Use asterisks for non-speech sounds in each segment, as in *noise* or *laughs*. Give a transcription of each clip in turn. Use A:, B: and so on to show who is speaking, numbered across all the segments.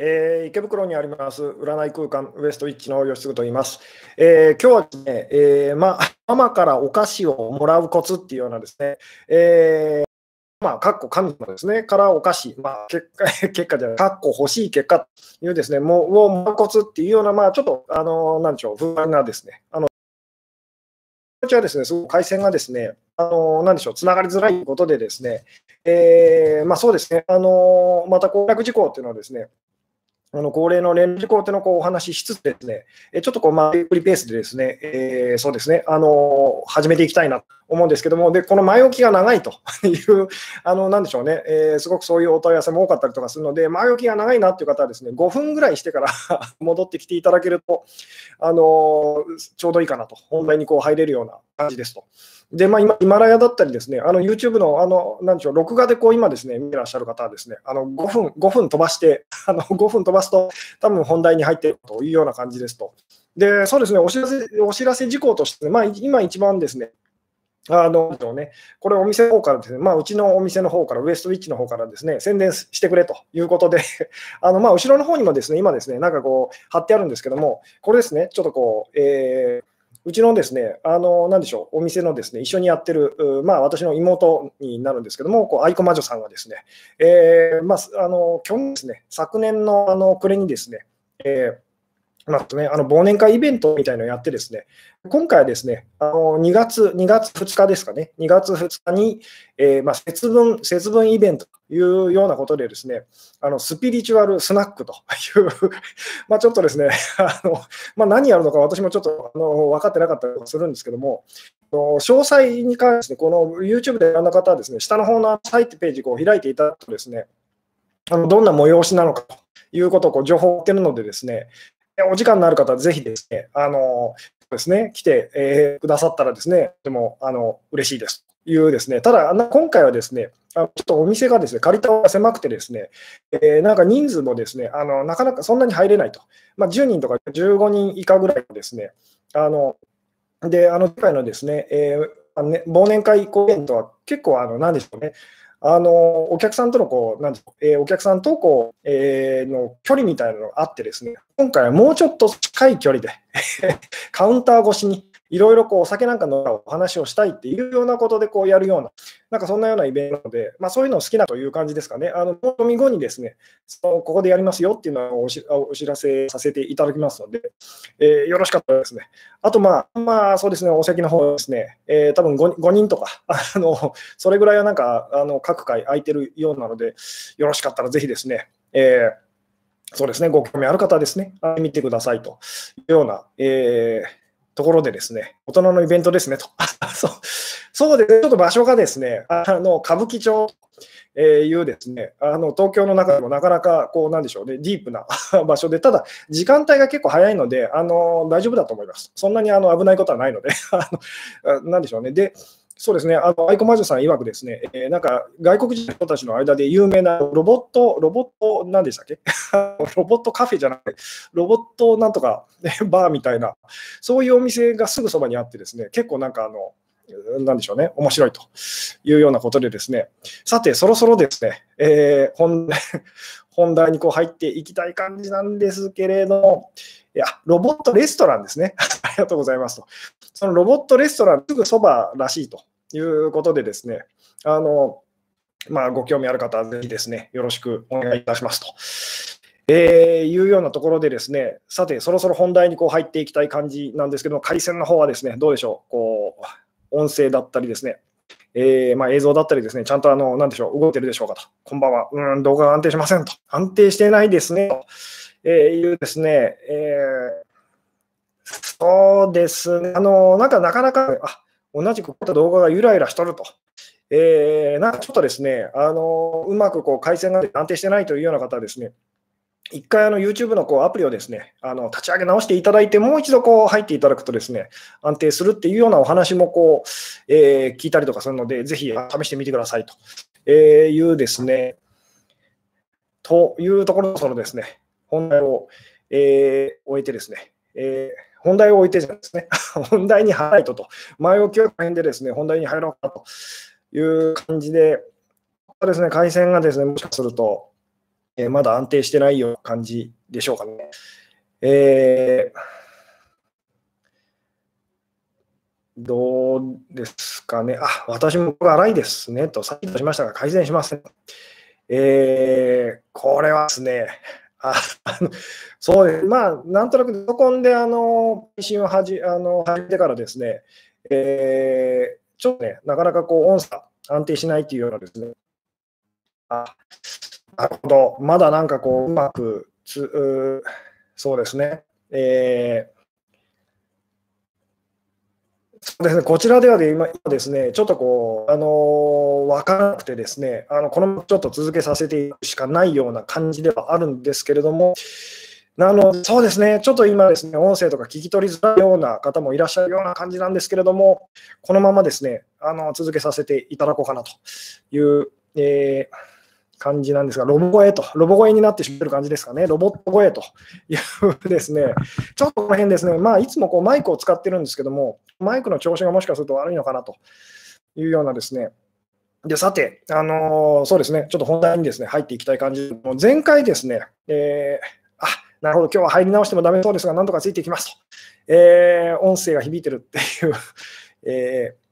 A: えー、池袋にあります占い空間ウエストイッチの吉嗣と言います。えー、今日はですね、えー、まあ、ママからお菓子をもらうコツっていうようなですね、えー、まあ、かっこ神様ですね、からお菓子、まあ、結果、*laughs* 結果じゃない、かっこ欲しい結果というですね、もう、をもらうコツっていうような、まあ、ちょっと、あの、なんでしょう、不安なですね、あの、こちらですね、すごく回線がですね、あの、なんでしょう、つながりづらいことでですね、えー、まあそうですね、あの、また攻略事項っていうのはですね、あの恒例の連絡事項というのをこうお話ししつつですね、ちょっとこう、まあ、ゆっくりペースでですね、えー、そうですね、あの、始めていきたいなと思うんですけども、で、この前置きが長いと *laughs* いう、あの、なんでしょうね、えー、すごくそういうお問い合わせも多かったりとかするので、前置きが長いなっていう方はですね、5分ぐらいしてから *laughs* 戻ってきていただけると、あの、ちょうどいいかなと、本題にこう入れるような感じですと。で、まあ、今、ヒマラヤだったりですね、あの YouTube の、あの、なんでしょう、録画でこう今ですね、見てらっしゃる方はですね、あの5分、5分飛ばして、あの5分飛ばすと、多分本題に入っているというような感じですと。で、そうですね、お知らせ、お知らせ事項として、まあ、今一番ですね、あのね、これ、お店の方からですね、まあ、うちのお店の方から、ウエストウィッチの方からですね、宣伝してくれということで、*laughs* あのまあ、後ろの方にもですね、今ですね、なんかこう、貼ってあるんですけども、これですね、ちょっとこう、えーうちのですね、あの、なんでしょう、お店のですね、一緒にやってる、まあ、私の妹になるんですけども、こう、愛子魔女さんがですね、えー、まあ、あの、去年ですね、昨年のあの暮れにですね、えー、まあね、あの忘年会イベントみたいなのをやってですね、今回はですね、あの2月 ,2 月2日ですかね、2月2日に、えー、まあ、節分節分イベントというようなことでですね、あのスピリチュアルスナックという *laughs* まちょっとですね、あのまあ、何やるのか私もちょっとあの分かってなかったりするんですけども、詳細に関して、この YouTube でやら方はですね、下の方のサイトページを開いていただくとですね、あのどんな催しなのかということをこう情報を追ってるのでですね、お時間のある方はぜひですね、あのですね、来て、えー、くださったらですね、とてもあの嬉しいですというですね、ただ、今回はですね、ちょっとお店がですね、借りたが狭くてですね、えー、なんか人数もですね、あのなかなかそんなに入れないと。まあ、10人とか15人以下ぐらいですね、あので、あの、次回のですね、えーあのね、忘年会イベントは結構、あの、なんでしょうね、あのお客さんとのこうなんうえー、お客さんとこう、えー、の距離みたいなのがあってですね、今回はもうちょっと近い距離で *laughs* カウンター越しにいろいろこうお酒なんかのお話をしたいっていうようなことでこうやるような、なんかそんなようなイベントで、まあ、そういうのを好きなという感じですかね。あの、飲み後にですね、そのここでやりますよっていうのをお知らせさせていただきますので、えー、よろしかったらですね。あと、まあ、まあ、そうですね、お席の方ですね、えー、多分 5, 5人とか、*laughs* あの、それぐらいはなんか、あの、各回空いてるようなので、よろしかったらぜひですね、えー、そうですね、ご興味ある方はですね、見てくださいというような、えーところでですね、大人のイベントですねと。*laughs* そうそうですね、ちょっと場所がですね、あの歌舞伎町というですね、あの東京の中でもなかなかこうなんでしょうね、ディープな *laughs* 場所で、ただ時間帯が結構早いので、あの大丈夫だと思います。そんなにあの危ないことはないので、*laughs* あのなんでしょうね。で、そうですね、あの、アイコ魔女さん曰くですね、えー、なんか外国人たちの間で有名なロボット、ロボット、何でしたっけ？*laughs* ロボットカフェじゃなくて、ロボットなんとか、バーみたいな、そういうお店がすぐそばにあってですね、結構なんかあの、なんでしょうね、面白いというようなことでですね、さて、そろそろですね、えー、本 *laughs* 本題にこう入っていきたい感じなんですけれども、いや、ロボットレストランですね。*laughs* ありがとうございますと。そのロボットレストランすぐそばらしいということでですね、あの、まあ、ご興味ある方はぜひですね、よろしくお願いいたしますと。えー、いうようなところでですね、さて、そろそろ本題にこう入っていきたい感じなんですけども、回線の方はですね、どうでしょう、こう、音声だったりですね、えー、まあ、映像だったりですね、ちゃんとあの、なでしょう、動いてるでしょうかと。こんばんは。うん、動画が安定しませんと。安定してないですね。と、えー、いうですね、えー、そうですね、あの、なんかなかなか、あ同じくこういった動画がゆらゆらしとると。えー、なんかちょっとですね、あのうまくこう回線が安定してないというような方はですね、一回あの YouTube のこうアプリをですね、あの立ち上げ直していただいて、もう一度こう入っていただくとですね、安定するっていうようなお話もこう、えー、聞いたりとかするので、ぜひ試してみてくださいというですね、というところそのですね、本題を、えー、終えてですね、えー本題を置いてですね、*laughs* 本題に入らないとと、前置きは大変でですね、本題に入ろうかという感じで、ですね、回線がですね、もしかすると、えー、まだ安定してないような感じでしょうかね。えーどうですかね。あ、私も荒いですね。と、さっきとしましたが、改善しません。えー、これはですね、あのそうです。まあ、なんとなく、パソコンで、あの、配信をはじあの始めてからですね、えー、ちょっとね、なかなかこう、音差安定しないっていうようなですね、あ、なるほど。まだなんかこう、うまくつ、うそうですね。えーそうですね、こちらではで今ですね、ちょっとこう、あのー、分からなくてですね、あのこのままちょっと続けさせていくしかないような感じではあるんですけれども、あのそうですね、ちょっと今ですね、音声とか聞き取りづらいような方もいらっしゃるような感じなんですけれども、このままですね、あの続けさせていただこうかなという、えー感じなんですが、ロボ声と、ロボ声になってしまってる感じですかね、ロボット声というですね、ちょっとこの辺ですね、まあ、いつもこうマイクを使ってるんですけども、マイクの調子がもしかすると悪いのかなというようなですね、でさて、あのー、そうですね、ちょっと本題にですね入っていきたい感じ、もう前回ですね、えー、あなるほど、今日は入り直してもだめそうですが、なんとかついていきますと、えー、音声が響いてるっていう、えー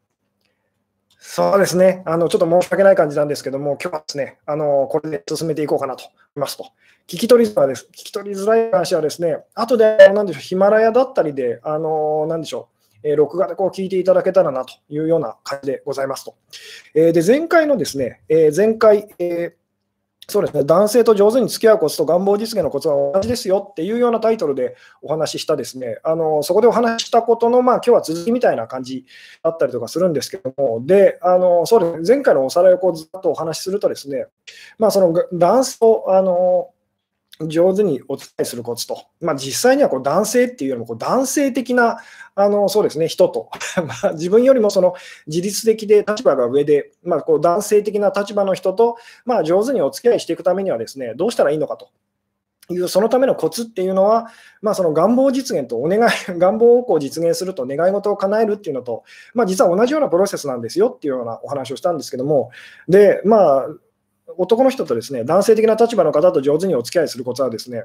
A: そうですね、あのちょっと申し訳ない感じなんですけども、今日はですね、あのこれで進めていこうかなと思いますと。聞き取りづらいです。聞き取りづらい話はですね、後で、なんでしょう、ヒマラヤだったりで、あのなんでしょう、えー、録画でこう聞いていただけたらなというような感じでございますと。えー、で、前回のですね、えー、前回、えーそうですね、男性と上手に付き合うコツと願望実現のコツは同じですよっていうようなタイトルでお話ししたですね、あのそこでお話ししたことの、まあ今日は続きみたいな感じだったりとかするんですけども、で、あのそうですね、前回のおさらいをこうずっとお話しするとですね、まあその男性と、あの上手にお伝えするコツと、まあ、実際にはこう男性っていうよりもこう男性的なあのそうですね人と、*laughs* まあ、自分よりもその自律的で立場が上で、まあ、こう男性的な立場の人と、まあ、上手にお付き合いしていくためにはですねどうしたらいいのかと。いうそのためのコツっていうのは、まあ、その願望実現とお願い、*laughs* 願望をこう実現すると願い事を叶えるっていうのと、まあ、実は同じようなプロセスなんですよっていうようなお話をしたんですけども、で、まあ、男の人とですね、男性的な立場の方と上手にお付き合いするコツはですね、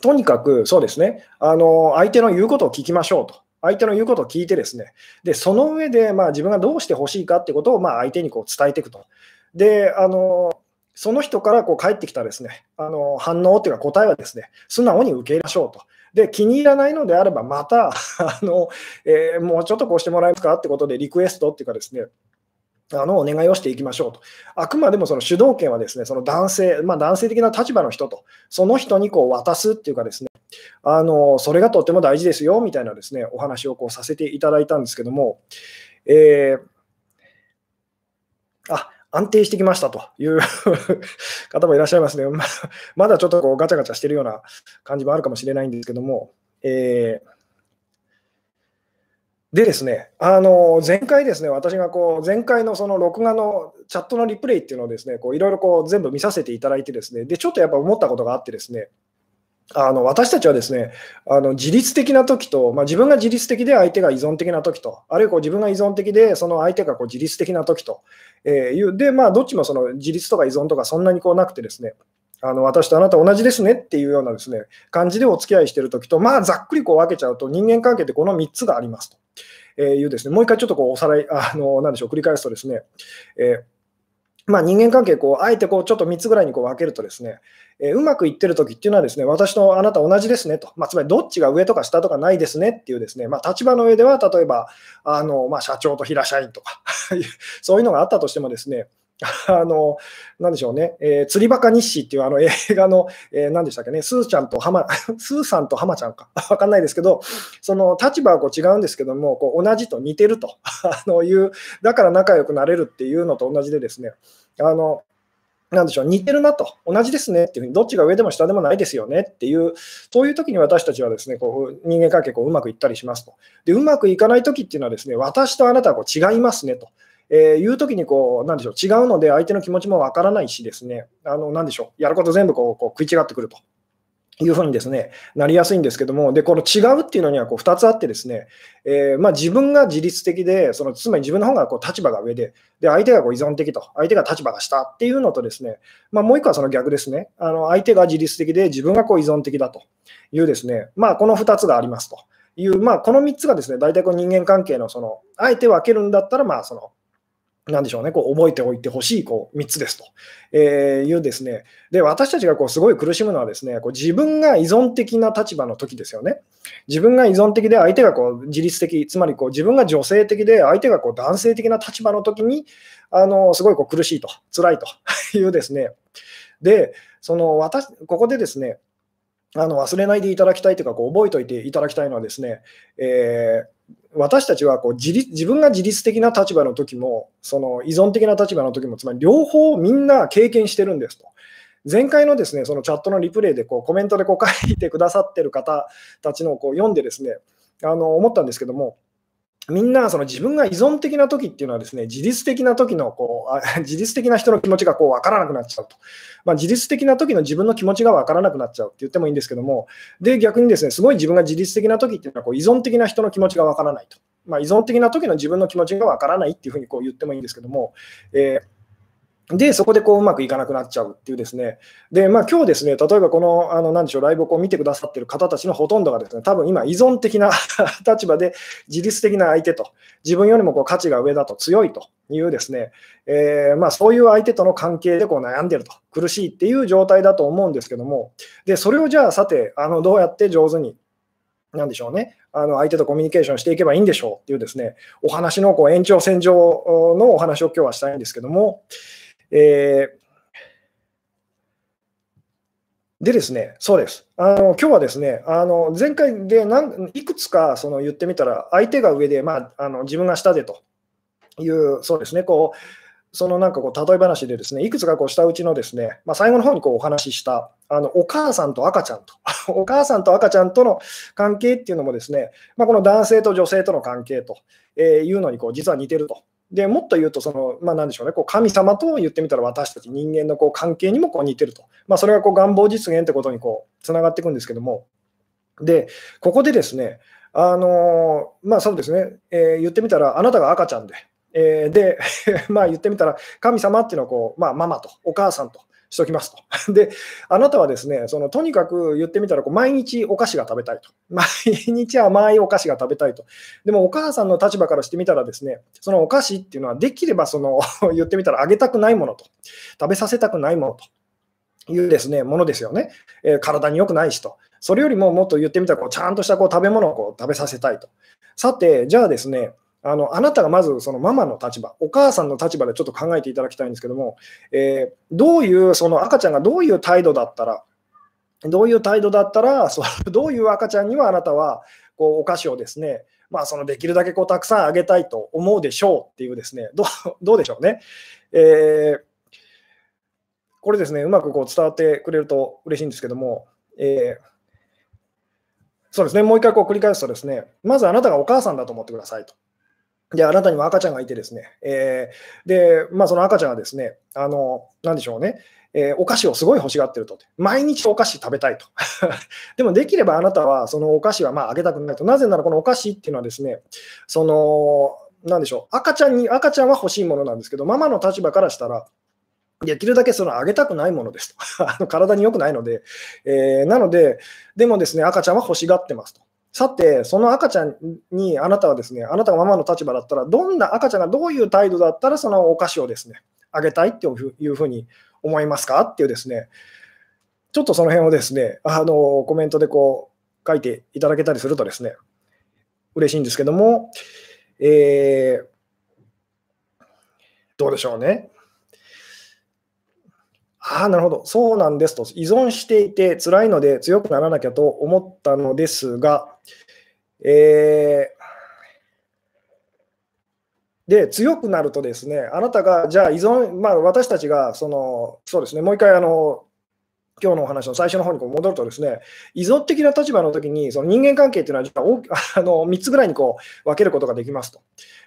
A: とにかくそうですね、あの相手の言うことを聞きましょうと。相手の言うことを聞いてですね、でその上で、まあ、自分がどうしてほしいかってことを、まあ、相手にこう伝えていくと。で、あのその人からこう返ってきたですねあの反応というか答えはですね素直に受け入れましょうと。で気に入らないのであれば、またあの、えー、もうちょっとこうしてもらえますかってことで、リクエストっていうかですね、あのお願いをしていきましょうと。あくまでもその主導権はですね、その男性、まあ、男性的な立場の人と、その人にこう渡すっていうかですね、あのそれがとっても大事ですよみたいなですね、お話をこうさせていただいたんですけども、えー、あ安定してきましたという *laughs* 方もいらっしゃいますね。ままだちょっとこうガチャガチャしてるような感じもあるかもしれないんですけども、えーでですね、あの前回ですね、私がこう前回のその録画のチャットのリプレイっていうのをですね、こういろいろこう全部見させていただいてですね、でちょっとやっぱ思ったことがあってですね、あの私たちはですね、あの自律的な時と、まあ、自分が自律的で相手が依存的な時と、あるいはこう自分が依存的でその相手がこう自律的な時と、えいう、で、まあ、どっちもその自律とか依存とかそんなにこうなくてですね、あの私とあなた同じですねっていうようなですね感じでお付き合いしてるときと、まあ、ざっくりこう分けちゃうと、人間関係ってこの3つがありますと。えいうですね、もう一回ちょっとこうおさらい、*laughs* あのなでしょう、繰り返すとですね、えーまあ、人間関係こう、あえてこうちょっと3つぐらいにこう分けるとですね、えー、うまくいってる時っていうのはですね、私とあなた同じですねと、まあ、つまりどっちが上とか下とかないですねっていうですね、まあ、立場の上では例えばあの、まあ、社長と平社員とか *laughs* そういうのがあったとしてもですね、*laughs* あの、なんでしょうね、えー、釣りバカ日誌っていうあの映画の、えー、何でしたっけね、スーちゃんとハマ、*laughs* スーさんとハマちゃんか、*laughs* わかんないですけど、その立場はこう違うんですけども、こう同じと似てると。あのいう、だから仲良くなれるっていうのと同じでですね、あの、なんでしょう、似てるなと、同じですねっていうふうに、どっちが上でも下でもないですよねっていう、そういう時に私たちはですね、こう人間関係こううまくいったりしますと。で、うまくいかない時っていうのはですね、私とあなたはこう違いますねと。えー、いうときにこう、なんでしょう、違うので相手の気持ちもわからないしですね、あのなんでしょう、やること全部こうこう食い違ってくると。いうふうにですね、なりやすいんですけども、で、この違うっていうのにはこう2つあってですね、えー、まあ、自分が自律的で、そのつまり自分の方がこう立場が上で、で、相手がこう依存的と、相手が立場が下っていうのとですね、まあ、もう一個はその逆ですね、あの相手が自律的で、自分がこう依存的だと。いうですね、まあ、この2つがありますと。いう、まあ、この3つがですね、大体こう人間関係のその、あえて分けるんだったら、まあ、その、なんでしょうね、こう覚えておいてほしいこう3つですと、えー、いうですね、で私たちがこうすごい苦しむのはですね、こう自分が依存的な立場の時ですよね。自分が依存的で相手がこう自律的、つまりこう自分が女性的で相手がこう男性的な立場の時に、あのすごいこう苦しいと、辛いと *laughs* いうですね、で、その私ここでですね、あの忘れないでいただきたいというか、こう覚えておいていただきたいのはですね、えー私たちはこう自立自分が自律的な立場の時も、その依存的な立場の時も、つまり両方みんな経験してるんですと。前回のですねそのチャットのリプレイでこうコメントでこう書いてくださってる方たちのをこう読んでですねあの思ったんですけども、みんなその自分が依存的な時っていうのはですね、自律的な時のこう *laughs* 自律的な人の気持ちがこう分からなくなっちゃうと。まあ、自律的な時の自分の気持ちが分からなくなっちゃうって言ってもいいんですけども、で、逆にですね、すごい自分が自律的な時っていうのはこう依存的な人の気持ちが分からないと。まあ、依存的な時の自分の気持ちが分からないっていうふうにこう言ってもいいんですけども、えーで、そこでこううまくいかなくなっちゃうっていうですね。で、まあ今日ですね、例えばこの、あの、なんでしょう、ライブをこう見てくださってる方たちのほとんどがですね、多分今依存的な *laughs* 立場で自律的な相手と、自分よりもこう価値が上だと強いというですね、えー、まあそういう相手との関係でこう悩んでると、苦しいっていう状態だと思うんですけども、で、それをじゃあさて、あの、どうやって上手になんでしょうね、あの相手とコミュニケーションしていけばいいんでしょうっていうですね、お話のこう延長線上のお話を今日はしたいんですけども、えー、でですね、そうです。あの今日はですね、あの前回で何いくつかその言ってみたら、相手が上で、まあ、あの自分が下でという、そうですね、こうそのなんかこう例え話でですね、いくつかこう下打ちのですね、まあ、最後の方にこうお話ししたあのお母さんと赤ちゃんと、*laughs* お母さんと赤ちゃんとの関係っていうのもですね、まあ、この男性と女性との関係とえいうのにこう実は似てるとでもっと言うとその、まあ、何でしょうね、こう神様と言ってみたら私たち人間のこう関係にもこう似てると、まあ、それがこう願望実現ってことにこうつながっていくんですけども、で、ここでですね、あのまあそうですね、えー、言ってみたら、あなたが赤ちゃんで、えー、で、*laughs* まあ言ってみたら、神様っていうのはこう、まあ、ママとお母さんと。しときますと。*laughs* で、あなたはですね、そのとにかく言ってみたらこう、毎日お菓子が食べたいと。*laughs* 毎日甘いお菓子が食べたいと。でも、お母さんの立場からしてみたらですね、そのお菓子っていうのは、できればその *laughs* 言ってみたら、あげたくないものと、食べさせたくないものというですね、ものですよね。えー、体に良くないしと。それよりももっと言ってみたらこう、ちゃんとしたこう食べ物をこう食べさせたいと。さて、じゃあですね、あのあなたがまずそのママの立場、お母さんの立場でちょっと考えていただきたいんですけども、えー、どういうその赤ちゃんがどういう態度だったら、どういう態度だったら、そどういう赤ちゃんにはあなたはこうお菓子をですね、まあ、そのできるだけこうたくさんあげたいと思うでしょうっていうですね、どどうでしょうね。えー、これですね、うまくこう伝わってくれると嬉しいんですけども、えーそうですね、もう一回こう繰り返すとですね、まずあなたがお母さんだと思ってくださいと。で、あなたにも赤ちゃんがいてですね、えー、で、まあ、その赤ちゃんはですね、あの、なんでしょうね、えー、お菓子をすごい欲しがってると。毎日お菓子食べたいと。*laughs* でもできればあなたはそのお菓子はまああげたくないと。なぜならこのお菓子っていうのはですね、その、なんでしょう、赤ちゃんに、赤ちゃんは欲しいものなんですけど、ママの立場からしたら、できるだけそのあげたくないものですと。*laughs* あの体に良くないので、えー、なので、でもですね、赤ちゃんは欲しがってますと。さて、その赤ちゃんにあなたはですね、あなたがママの立場だったら、どんな赤ちゃんがどういう態度だったら、そのお菓子をですね、あげたいっていうふうに思いますかっていうですね、ちょっとその辺をですね、あのコメントでこう書いていただけたりするとですね、嬉しいんですけども、えー、どうでしょうね。ああ、なるほど。そうなんですと。依存していて辛いので強くならなきゃと思ったのですが、えー、で、強くなるとですね、あなたが、じゃあ依存、まあ私たちが、その、そうですね、もう一回、あの、今日のお話の最初の方にこう戻るとですね、依存的な立場の時に、その人間関係っていうのは、あの3つぐらいにこう分けることができますと。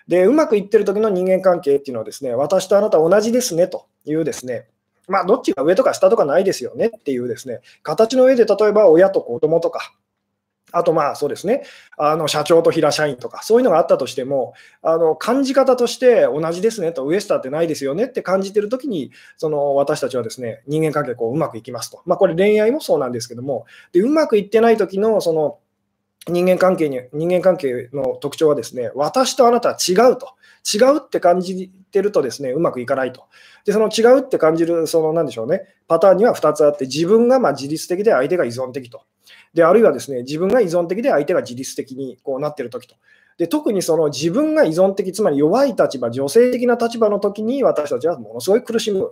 A: で、うまくいってる時の人間関係っていうのはですね、私とあなた同じですねというですね、まあ、どっちが上とか下とかないですよねっていうですね、形の上で例えば親と子供とか、あとまあそうですね、あの社長と平社員とか、そういうのがあったとしても、あの感じ方として同じですねと、ウエスターってないですよねって感じてるときに、その私たちはですね人間関係こううまくいきますと、まあ、これ恋愛もそうなんですけども、でうまくいってない時のその人間関係に人間関係の特徴はですね、私とあなたは違うと、違うって感じてるとですね、うまくいかないと。で、その違うって感じる、そのなんでしょうね、パターンには2つあって、自分がま自律的で相手が依存的と。で、あるいはですね、自分が依存的で相手が自律的にこうなってるときと。で、特にその自分が依存的、つまり弱い立場、女性的な立場の時に私たちはものすごい苦しむ、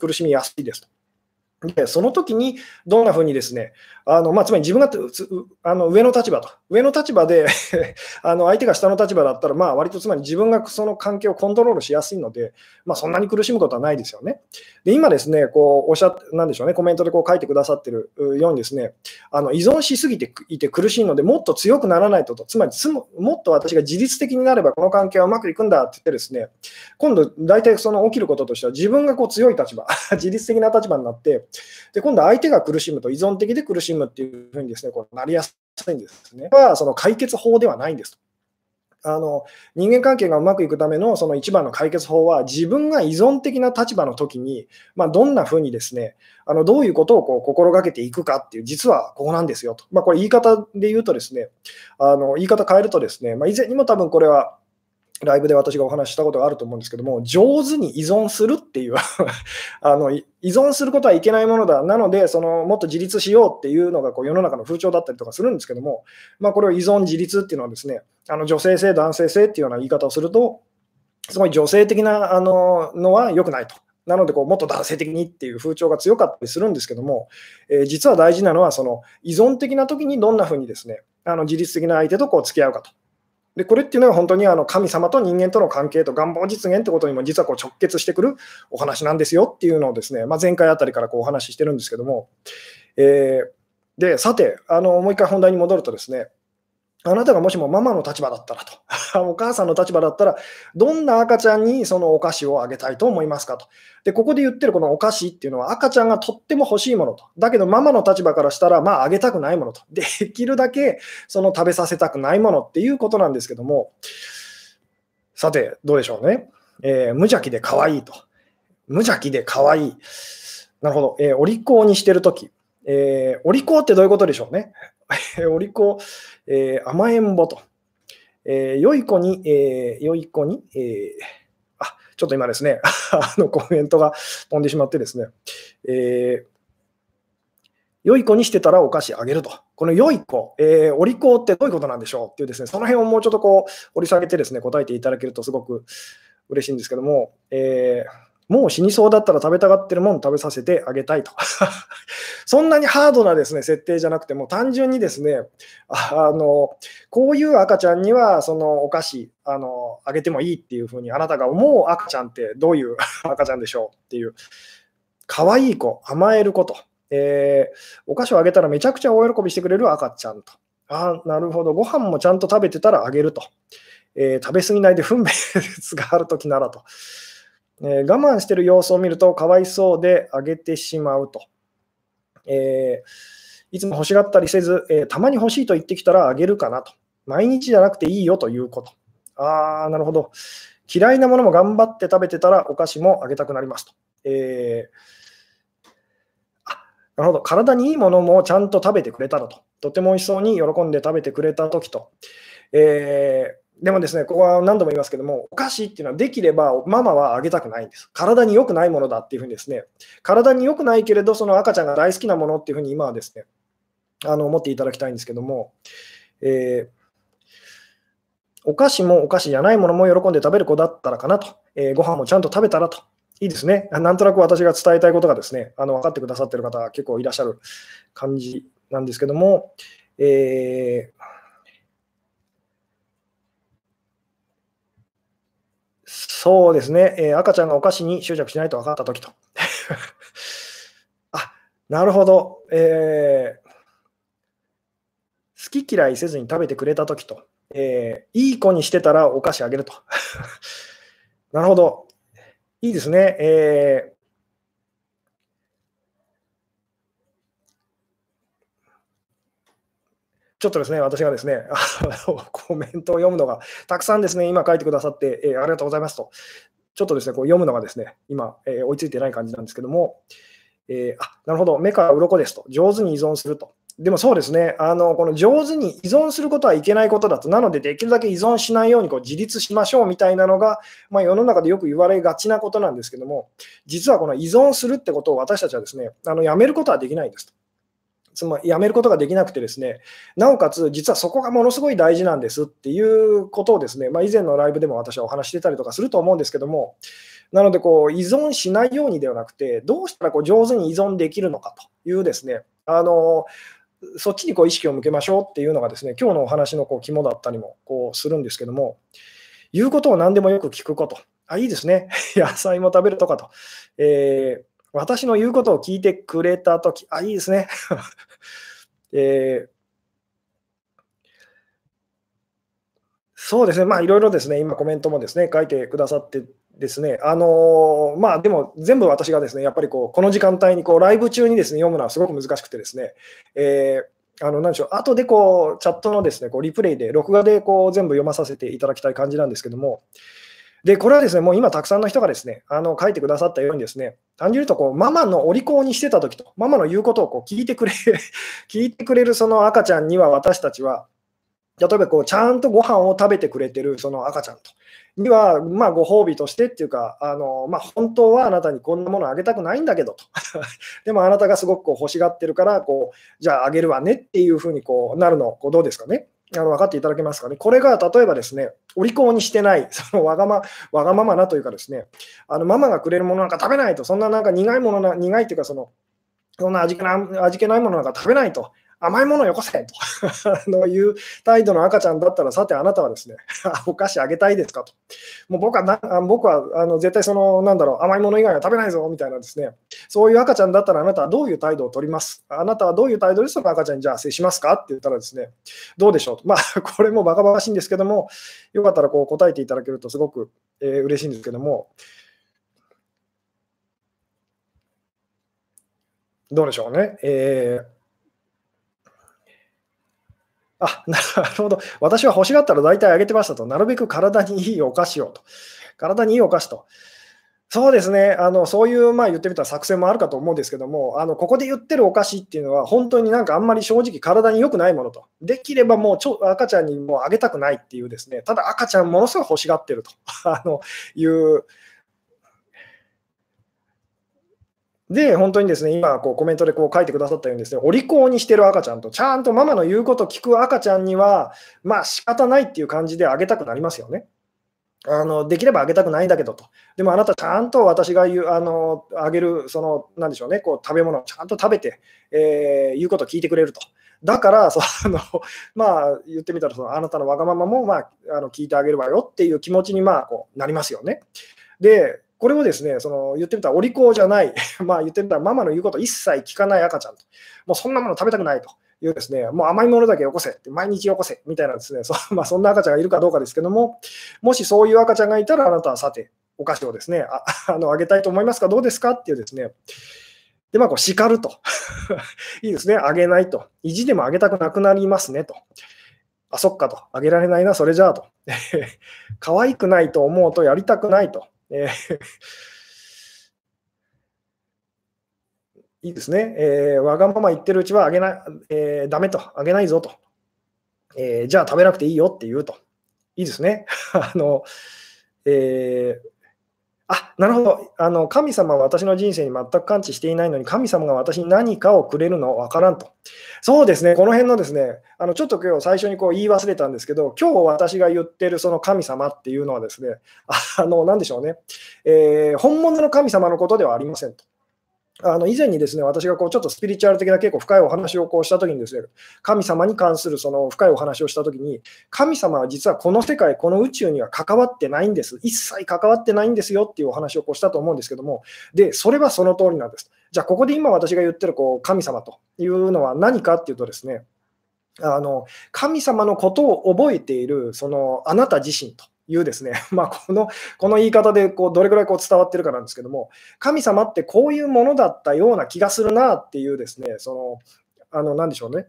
A: 苦しみやすいですと。で、その時にどんなふうにですね、あのまあ、つまり自分があの上の立場と、上の立場で *laughs* あの相手が下の立場だったら、まあ割とつまり自分がその関係をコントロールしやすいので、まあ、そんなに苦しむことはないですよね。で、今ですね、こうおっしゃなんでしょうね、コメントでこう書いてくださってるようにですね、あの依存しすぎていて苦しいので、もっと強くならないとと、つまりもっと私が自律的になればこの関係はうまくいくんだって言ってですね、今度大体その起きることとしては自分がこう強い立場、*laughs* 自律的な立場になって、で今度相手が苦しむと依存的で苦しむっていうふうにですね、こうなりやすいんですね。はその解決法ではないんです。あの人間関係がうまくいくためのその一番の解決法は、自分が依存的な立場の時に、まあ、どんなふうにですね、あのどういうことをこう心がけていくかっていう、実はここなんですよと。まあ、これ言い方で言うとですね、あの言い方変えるとですね、まあ、以前にも多分これはライブで私がお話ししたことがあると思うんですけども、上手に依存するっていう *laughs* あの、依存することはいけないものだ、なので、そのもっと自立しようっていうのがこう世の中の風潮だったりとかするんですけども、まあ、これを依存、自立っていうのはですね、あの女性性、男性性っていうような言い方をすると、すごい女性的なあののは良くないと。なのでこう、もっと男性的にっていう風潮が強かったりするんですけども、えー、実は大事なのは、その依存的な時にどんなふうにですね、あの自律的な相手とこう付き合うかと。でこれっていうのは本当にあの神様と人間との関係と願望実現ってことにも実はこう直結してくるお話なんですよっていうのをですね、まあ、前回あたりからこうお話ししてるんですけども、えー、でさてあの、もう一回本題に戻るとですね、あなたがもしもママの立場だったらと、*laughs* お母さんの立場だったら、どんな赤ちゃんにそのお菓子をあげたいと思いますかと。で、ここで言ってるこのお菓子っていうのは赤ちゃんがとっても欲しいものと。だけどママの立場からしたら、まああげたくないものと。*laughs* できるだけその食べさせたくないものっていうことなんですけども、さて、どうでしょうね。えー、無邪気で可愛いと。無邪気で可愛い。なるほど。えー、お利口にしてるとき。えー、お利口ってどういうことでしょうね。*laughs* お利口、えー、甘えんぼと。えー、良い子に、えー、良い子に、えー、あ、ちょっと今ですね、*laughs* あのコメントが飛んでしまってですね、えー、良い子にしてたらお菓子あげると。この良い子、えー、お利口ってどういうことなんでしょうっていうですね、その辺をもうちょっとこう掘り下げてですね、答えていただけるとすごく嬉しいんですけども、えーもう死にそうだったら食べたがってるもん食べさせてあげたいと。*laughs* そんなにハードなですね設定じゃなくても単純にですねあのこういう赤ちゃんにはそのお菓子あのあげてもいいっていうふうにあなたが思う赤ちゃんってどういう *laughs* 赤ちゃんでしょうっていう可愛い子甘える子と、えー、お菓子をあげたらめちゃくちゃ大喜びしてくれる赤ちゃんとあなるほどご飯もちゃんと食べてたらあげると、えー、食べ過ぎないで分別があるときならと。えー、我慢してる様子を見るとかわいそうであげてしまうと。えー、いつも欲しがったりせず、えー、たまに欲しいと言ってきたらあげるかなと。毎日じゃなくていいよということ。ああ、なるほど。嫌いなものも頑張って食べてたらお菓子もあげたくなりますと。えー、あなるほど。体にいいものもちゃんと食べてくれたらと。とても美味しそうに喜んで食べてくれたときと。えーでもですね、ここは何度も言いますけども、お菓子っていうのはできればママはあげたくないんです。体に良くないものだっていうふうにですね、体に良くないけれど、その赤ちゃんが大好きなものっていうふうに今はですね、あの思っていただきたいんですけども、えー、お菓子もお菓子じゃないものも喜んで食べる子だったらかなと、えー、ご飯もちゃんと食べたらと、いいですね。なんとなく私が伝えたいことがですね、あの分かってくださってる方結構いらっしゃる感じなんですけども、えーそうですね、えー、赤ちゃんがお菓子に執着しないと分かったときと。*laughs* あなるほど、えー、好き嫌いせずに食べてくれたときと、えー、いい子にしてたらお菓子あげると。*laughs* なるほど、いいですね。えちょっとですね、私がですね、あのコメントを読むのが、たくさんですね、今書いてくださって、えー、ありがとうございますと、ちょっとですね、こう読むのがですね、今、えー、追いついてない感じなんですけども、えー、あなるほど、目から鱗ですと、上手に依存すると。でもそうですね、あのこの上手に依存することはいけないことだと、なのでできるだけ依存しないようにこう自立しましょうみたいなのが、まあ、世の中でよく言われがちなことなんですけども、実はこの依存するってことを私たちはですね、あのやめることはできないですと。つまりやめることができなくてですね、なおかつ実はそこがものすごい大事なんですっていうことをですね、まあ、以前のライブでも私はお話してたりとかすると思うんですけども、なのでこう依存しないようにではなくて、どうしたらこう上手に依存できるのかというですね、あのそっちにこう意識を向けましょうっていうのがですね、今日のお話のこう肝だったりもこうするんですけども、言うことを何でもよく聞くこと。あ、いいですね。*laughs* 野菜も食べるとかと。えー、私の言うことを聞いてくれたとき、あ、いいですね。*laughs* えー、そうですね、まあいろいろですね、今コメントもですね、書いてくださってですね、あのー、まあでも全部私がですね、やっぱりこう、この時間帯にこう、ライブ中にですね、読むのはすごく難しくてですね、えー、あの、なんでしょう、後でこう、チャットのですね、こう、リプレイで、録画でこう、全部読まさせていただきたい感じなんですけども、で、これはですね、もう今たくさんの人がですね、あの、書いてくださったようにですね、単純に言うと、こう、ママのお利口にしてた時と、ママの言うことをこう聞いてくれ、*laughs* 聞いてくれるその赤ちゃんには私たちは、例えばこう、ちゃんとご飯を食べてくれてるその赤ちゃんと、には、まあ、ご褒美としてっていうか、あのまあ、本当はあなたにこんなものあげたくないんだけどと。*laughs* でもあなたがすごくこう欲しがってるから、こうじゃああげるわねっていうふうにこうなるの、こうどうですかね？あの分かっていただけますかね。これが例えばですね、お利口にしてない、*laughs* そのわがまわがままなというかですね、あのママがくれるものなんか食べないと、そんななんか苦いものな、苦いというかその、そんな味気な味気ないものなんか食べないと。甘いものよこせと *laughs* のいう態度の赤ちゃんだったら、さてあなたはですね、*laughs* お菓子あげたいですかと。もう僕はな僕はあの絶対その、なんだろう、甘いもの以外は食べないぞみたいなですね、そういう赤ちゃんだったらあなたはどういう態度を取ります？あなたはどういう態度でその赤ちゃんにじゃあ接しますか？って言ったらですね、どうでしょうと。*laughs* まあ、これもバカバカしいんですけども、よかったらこう答えていただけるとすごく、えー、嬉しいんですけども、どうでしょうね。えーあ、なるほど。私は欲しがったら大体あげてましたと。なるべく体にいいお菓子をと。体にいいお菓子と。そうですね、あのそういう、まあ、言ってみたら作戦もあるかと思うんですけども、あのここで言ってるお菓子っていうのは、本当になんかあんまり正直、体に良くないものと、できればもうちょ赤ちゃんにもあげたくないっていう、ですねただ赤ちゃん、ものすごい欲しがってると *laughs* あのいうで、本当にですね、今こうコメントでこう書いてくださったようにですね、お利口にしてる赤ちゃんと、ちゃんとママの言うこと聞く赤ちゃんには、まあ仕方ないっていう感じであげたくなりますよね。あのできればあげたくないんだけどと。でもあなたちゃんと私が言う、あの、あげる、その、なんでしょうね、こう食べ物をちゃんと食べて、えー、言うこと聞いてくれると。だから、その *laughs* まあ、言ってみたらその、あなたのわがままも、まあ、あの聞いてあげるわよっていう気持ちに、まあ、こうなりますよね。で、これをですね、その言ってみたらお利口じゃない、*laughs* まあ言ってみたらママの言うこと一切聞かない赤ちゃんと、もうそんなもの食べたくないというですね、もう甘いものだけよこせって、毎日よこせみたいなですね、*laughs* そ,、まあ、そんな赤ちゃんがいるかどうかですけども、もしそういう赤ちゃんがいたら、あなたはさて、お菓子をですね、あ *laughs* あのあげたいと思いますか、どうですか？っていうですね、で、まあ、こう叱ると。いいですね、あげないと。意地でもあげたくなくなりますねと。あ、そっかと。あげられないな、それじゃあと。可愛くないと思うとやりたくないと。えー *laughs* いいですね、えー、わがまま言ってるうちはあげない、えー、ダメと、あげないぞと、えー、じゃあ食べなくていいよって言うと。いいですね。*laughs* あの、えー、あなるほどあの、神様は私の人生に全く感知していないのに、神様が私に何かをくれるの分からんと。そうですね、この辺のですね、あのちょっと今日最初にこう言い忘れたんですけど、今日私が言ってるその神様っていうのはですね、あの何でしょうね、えー、本物の神様のことではありませんと。あの以前にですね私がこうちょっとスピリチュアル的な結構深いお話をこうしたときにですね神様に関するその深いお話をしたときに神様は実はこの世界、この宇宙には関わってないんです、一切関わってないんですよっていうお話をこうしたと思うんですけども、でそれはその通りなんです。じゃあ、ここで今私が言ってるこう神様というのは何かっていうとですねあの神様のことを覚えているそのあなた自身と。いうですね、*laughs* まあ、このこの言い方でこうどれくらいこう伝わってるかなんですけども、神様ってこういうものだったような気がするなっていうですね、その、あの、なんでしょうね、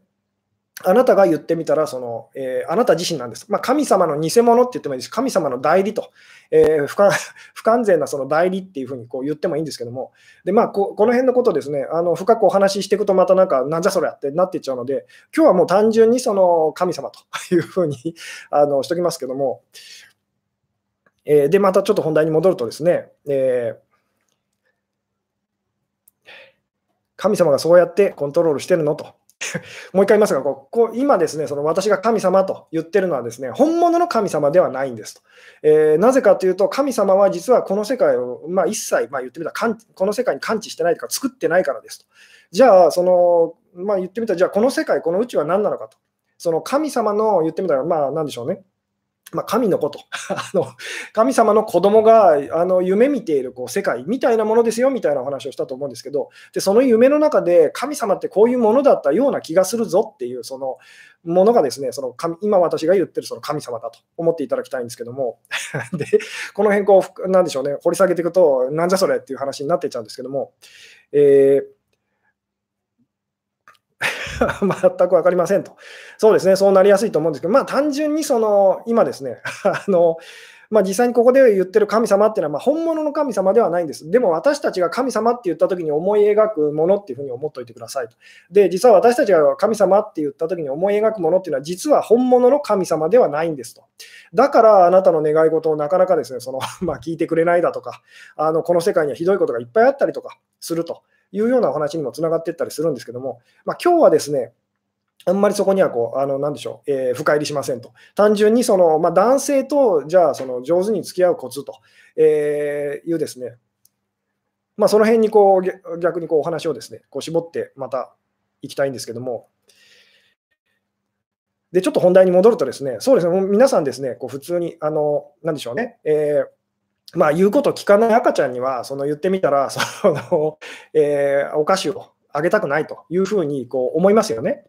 A: あなたが言ってみたらその、えー、あなた自身なんです。まあ、神様の偽物って言ってもいいです。神様の代理と、えー、不 *laughs* 不完全なその代理っていうふうにこう言ってもいいんですけども、でまあ、ここの辺のことですね、あの深くお話ししていくと、またなんか、なんじゃそれやってなっていっちゃうので、今日はもう単純にその神様というふうにあのしときますけども、えー、で、またちょっと本題に戻るとですね、え神様がそうやってコントロールしてるのと。*laughs* もう一回言いますが、こう今ですね、その私が神様と言ってるのはですね、本物の神様ではないんですと。えー、なぜかというと、神様は実はこの世界を、まあ、一切、まあ、言ってみたらこの世界に感知してないとか、作ってないからですと。じゃあ、その、まあ、言ってみたら、じゃあこの世界、この宇宙は何なのかと。その神様の言ってみたら、まあ、なんでしょうね。まあ、神のこと。*laughs* あの、神様の子供があの夢見ているこう世界みたいなものですよみたいなお話をしたと思うんですけど、でその夢の中で神様ってこういうものだったような気がするぞっていうそのものがですね、その神今私が言ってるその神様だと思っていただきたいんですけども、*laughs* でこの辺こう、なんでしょうね、掘り下げていくと、なんじゃそれっていう話になっていっちゃうんですけども、えー *laughs* 全く分かりませんと。そうですね、そうなりやすいと思うんですけど、まあ、単純にその今ですね、*laughs* あのまあ、実際にここで言ってる神様っていうのは、ま、本物の神様ではないんです。でも私たちが神様って言ったときに思い描くものっていうふうに思っておいてくださいと。で、実は私たちが神様って言ったときに思い描くものっていうのは、実は本物の神様ではないんですと。だからあなたの願い事をなかなかですね、その *laughs* ま、聞いてくれないだとか、あのこの世界にはひどいことがいっぱいあったりとかすると。いうようなお話にもつながっていったりするんですけども、まあ、今日はですね、あんまりそこにはこう、あの、なんでしょう、えー、深入りしませんと。単純にその、まあ、男性と、じゃあ、その、上手に付き合うコツと、えー、いうですね、まあ、その辺にこう、逆にこう、お話をですね、こう、絞ってまたいきたいんですけども、で、ちょっと本題に戻るとですね、そうですね、皆さんですね、こう普通に、あの、なんでしょうね、えーまあ、言うこと聞かない赤ちゃんには、その言ってみたら、*laughs* そのえー、お菓子をあげたくないというふうにこう思いますよね。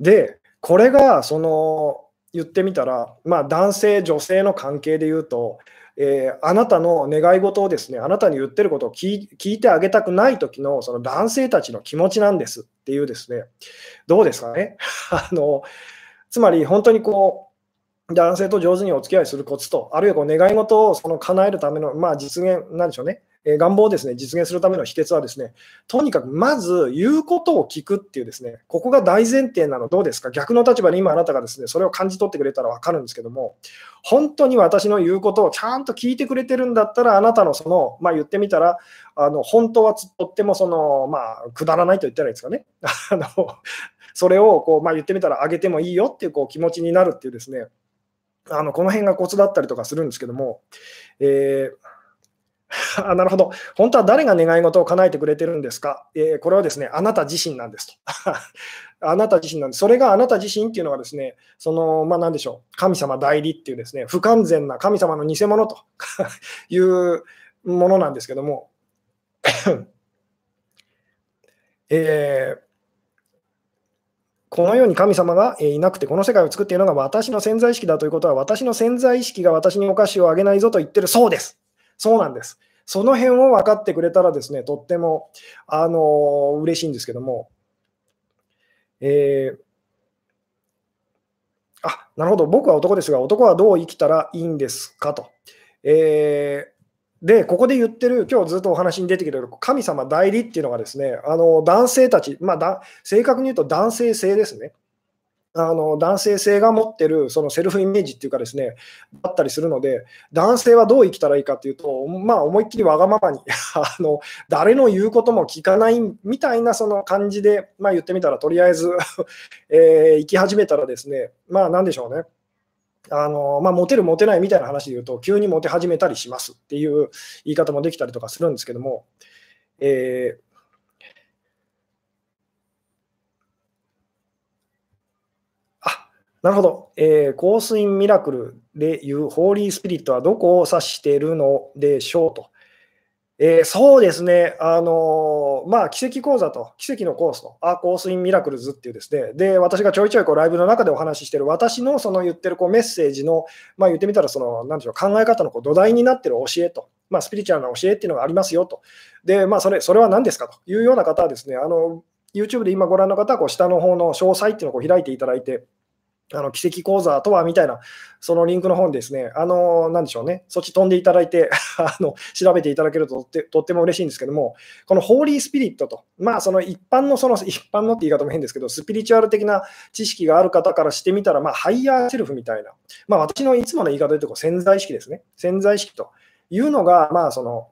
A: で、これがその言ってみたら、まあ、男性、女性の関係で言うと、えー、あなたの願い事をですね、あなたに言ってることを聞いてあげたくない時のその男性たちの気持ちなんですっていうですね、どうですかね？*laughs* あのつまり本当にこう男性と上手にお付き合いするコツと、あるいはこう願い事をその叶えるための、まあ、実現、なんでしょうね、えー、願望をですね実現するための秘訣はですね、とにかくまず言うことを聞くっていうですね、ここが大前提なの、どうですか、逆の立場で今あなたがですねそれを感じ取ってくれたら分かるんですけども、本当に私の言うことをちゃんと聞いてくれてるんだったら、あなたのその、まあ、言ってみたら、あの本当はとってもその、まあ、くだらないと言ったらいいですかね。*laughs* あのそれをこう、まあ、言ってみたら、あげてもいいよっていうこう気持ちになるっていうですね、あのこの辺がコツだったりとかするんですけども、えー *laughs* あなるほど。本当は誰が願い事を叶えてくれてるんですか、えー、これはですね、あなた自身なんですと。*laughs* あなた自身なんです。それがあなた自身っていうのはですね、その、まあ何でしょう、神様代理っていうですね、不完全な神様の偽物と *laughs* いうものなんですけども、*coughs* えーこのように神様がいなくて、この世界を作っているのが私の潜在意識だということは、私の潜在意識が私にお菓子をあげないぞと言ってる、そうです。そうなんです。その辺を分かってくれたらですね、とっても、あの嬉しいんですけども、えー、あ、なるほど、僕は男ですが、男はどう生きたらいいんですかと。えーで、ここで言ってる、今日ずっとお話に出てきてる神様代理っていうのがですね、あの男性たち、まあだ、正確に言うと男性性ですね。あの男性性が持ってるそのセルフイメージっていうかですね、だったりするので、男性はどう生きたらいいかっていうと、まあ、思いっきりわがままに *laughs* あの、誰の言うことも聞かないみたいなその感じで、まあ、言ってみたら、とりあえず *laughs* えー、生き始めたらですね、まあ、なんでしょうね。あのまあ、モテる、モテないみたいな話で言うと、急にモテ始めたりしますっていう言い方もできたりとかするんですけども、えーなるほど、えー、コースインミラクルでいうホーリースピリットはどこを指しているのでしょうと。えー、そうですね、あのー、まあ、奇跡講座と、奇跡のコースと、アーコースインミラクルズっていうですね、で、私がちょいちょいこうライブの中でお話ししてる、私のその言ってるこうメッセージの、まあ、言ってみたら、その、なんでしょう、考え方のこう土台になってる教えと、まあ、スピリチュアルな教えっていうのがありますよと。で、まあ、それ、それは何ですかというような方はですね、あの、YouTube で今ご覧の方はこう下の方の詳細っていうのをこう開いていただいて、あの奇跡講座とはみたいな、そのリンクの本ですね、あの、なんでしょうね、そっち飛んでいただいて *laughs* あの、調べていただけるととってとっても嬉しいんですけども、このホーリースピリットと、まあ、その一般の、その一般のって言い方も変ですけど、スピリチュアル的な知識がある方からしてみたら、まあ、 higher self みたいな、まあ、私のいつもの言い方で言うと、潜在意識ですね、潜在意識というのが、まあ、その、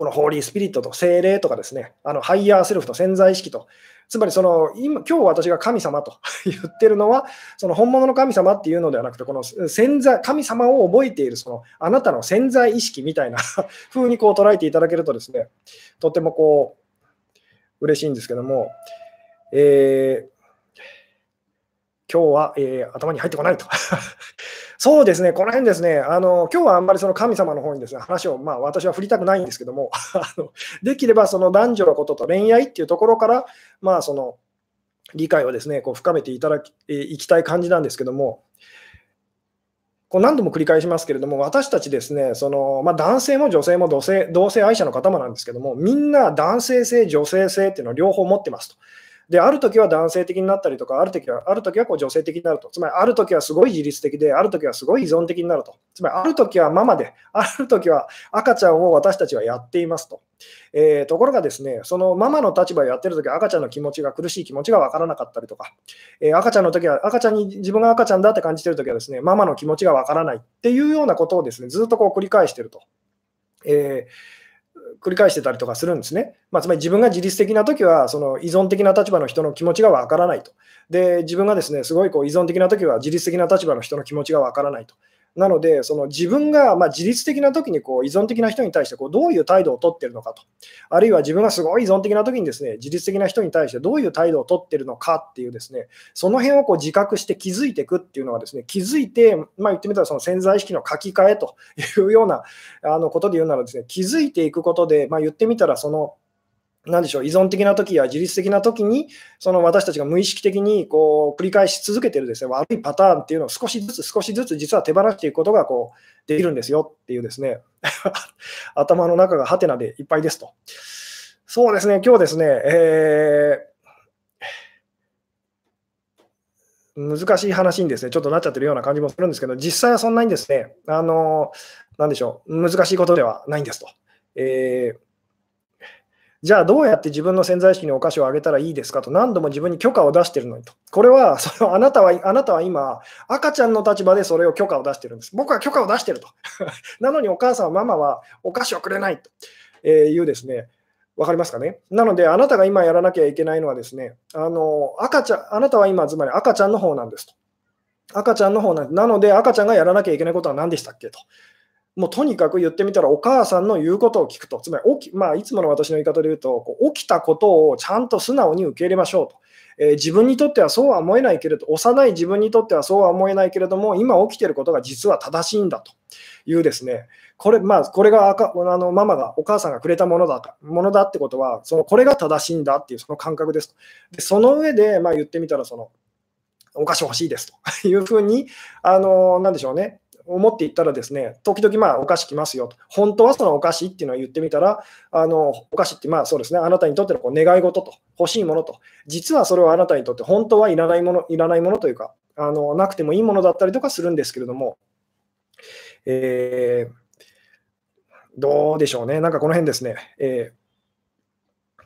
A: この Holy Spirit と精霊とかですね、あの higher self と潜在意識とつまりその今、今日私が神様と *laughs* 言ってるのは、その本物の神様っていうのではなくて、この潜在、神様を覚えているそのあなたの潜在意識みたいな *laughs* 風にこう捉えていただけるとですね、とてもこう、嬉しいんですけども、えー今日は、えー、頭に入ってこないと。そうですね、この辺ですね、あの今日はあんまりその神様の方にですね話を、まあ、私は振りたくないんですけども、*laughs* できればその男女のことと恋愛っていうところから、まあ、その理解をですねこう深めていただき、えー、いきたい感じなんですけども、こう何度も繰り返しますけれども、私たちですね、そのまあ、男性も女性も同性同性愛者の方もなんですけども、みんな男性性、女性性っていうのを両方持ってますと。で、ある時は男性的になったりとか、ある時はある時はこう女性的になると。つまり、ある時はすごい自律的で、ある時はすごい依存的になると。つまり、ある時はママで、ある時は赤ちゃんを私たちはやっていますと。えー、ところがですね、そのママの立場をやってる時は赤ちゃんの気持ちが苦しい気持ちが分からなかったりとか、えー、赤ちゃんの時は、赤ちゃんに自分が赤ちゃんだって感じてる時はですね、ママの気持ちが分からないっていうようなことをですね、ずっとこう繰り返してると。えー繰り返してたりとかするんですね。まあ、つまり自分が自律的な時はその依存的な立場の人の気持ちがわからないと。で、自分がですね、すごいこう依存的な時は自律的な立場の人の気持ちがわからないと。なので、その自分がま自律的な時にこう依存的な人に対してこうどういう態度をとってるのかと、あるいは自分がすごい依存的な時にですね自律的な人に対してどういう態度をとってるのかっていうですねその辺をこう自覚して気づいていくっていうのはですね気づいて、まあ、言ってみたらその潜在意識の書き換えというようなあのことで言うならですね気づいていくことで、まあ、言ってみたらそのなんでしょう、依存的な時や自律的な時に、その私たちが無意識的にこう繰り返し続けてるですね悪いパターンっていうのを少しずつ少しずつ実は手放していくことがこうできるんですよっていうですね、*laughs* 頭の中がハテナでいっぱいですと。そうですね、今日ですね、えー、難しい話にですね、ちょっとなっちゃってるような感じもするんですけど、実際はそんなにですね、あの、なんでしょう、難しいことではないんですと。えーじゃあどうやって自分の潜在意識にお菓子をあげたらいいですかと何度も自分に許可を出してるのにと。これはそのあなたはあなたは今、赤ちゃんの立場でそれを許可を出してるんです。僕は許可を出してると。*laughs* なのにお母さん、ママはお菓子をくれないというですね、わかりますかね？なので、あなたが今やらなきゃいけないのはですね、あの赤ちゃんあなたは今、つまり赤ちゃんの方なんですと。赤ちゃんの方なんなので、赤ちゃんがやらなきゃいけないことは何でしたっけと。もうとにかく言ってみたら、お母さんの言うことを聞くと、つまり起き、まあ、いつもの私の言い方で言うと、こう起きたことをちゃんと素直に受け入れましょうと。えー、自分にとってはそうは思えないけれど、幼い自分にとってはそうは思えないけれども、今起きていることが実は正しいんだというですね、これ,、まあ、これがあのママが、お母さんがくれたものだものだってことは、そのこれが正しいんだっていうその感覚ですと。でその上で、まあ、言ってみたらその、お菓子欲しいですと。いうふうに、あのなんでしょうね、思っていったらですね、時々まあお菓子来ますよと。本当はそのお菓子っていうのを言ってみたら、あのお菓子ってまあそうですね、あなたにとってのこう願い事と欲しいものと、実はそれはあなたにとって本当はいらないもの、いらないものというか、あのなくてもいいものだったりとかするんですけれども、えー、どうでしょうね、なんかこの辺ですね、えー、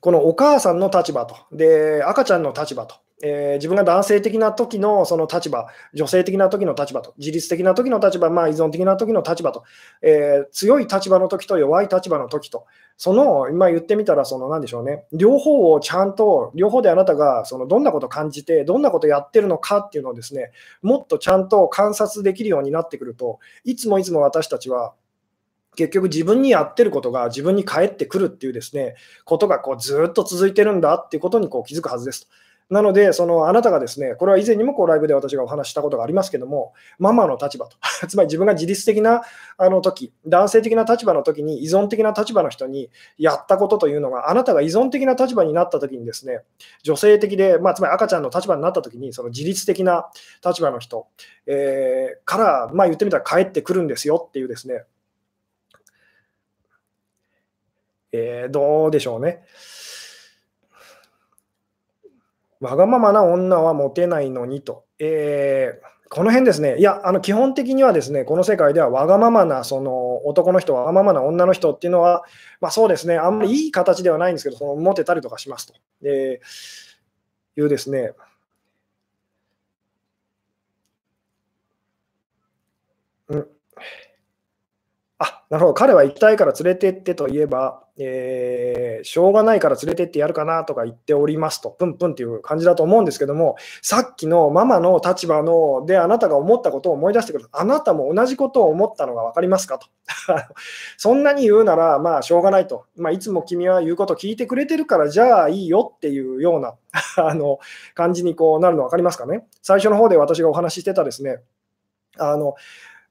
A: このお母さんの立場と、で赤ちゃんの立場と、えー、自分が男性的な時のその立場、女性的な時の立場と、自律的な時の立場、まあ、依存的な時の立場と、えー、強い立場の時と弱い立場の時と、その、今言ってみたら、その、なんでしょうね、両方をちゃんと、両方であなたが、その、どんなことを感じて、どんなことをやってるのかっていうのをですね、もっとちゃんと観察できるようになってくると、いつもいつも私たちは、結局自分にやってることが自分に返ってくるっていうですね、ことがこうずっと続いてるんだっていうことにこう気づくはずですと。なので、そのあなたがですね、これは以前にもこうライブで私がお話したことがありますけども、ママの立場と、*laughs* つまり自分が自律的なあの時男性的な立場の時に依存的な立場の人にやったことというのが、あなたが依存的な立場になった時にですね、女性的で、まあ、つまり赤ちゃんの立場になった時に、その自律的な立場の人、えー、から、まあ、言ってみたら帰ってくるんですよっていうですね、えー、どうでしょうね。わがままな女はモテないのにと。えーこの辺ですね、いや、あの基本的にはですね、この世界ではわがままなその男の人、わがままな女の人っていうのは、まあ、そうですね、あんまりいい形ではないんですけど、そのモテたりとかしますと。えー、いうですね、うんあ、なるほど。彼は行きたいから連れてってと言えば、えー、しょうがないから連れてってやるかなとか言っておりますと、プンプンっていう感じだと思うんですけども、さっきのママの立場のであなたが思ったことを思い出してくるあなたも同じことを思ったのが分かりますかと。*laughs* そんなに言うなら、まあ、しょうがないと。まあ、いつも君は言うこと聞いてくれてるから、じゃあいいよっていうような *laughs* あの感じにこうなるの分かりますかね。最初の方で私がお話ししてたですね、あの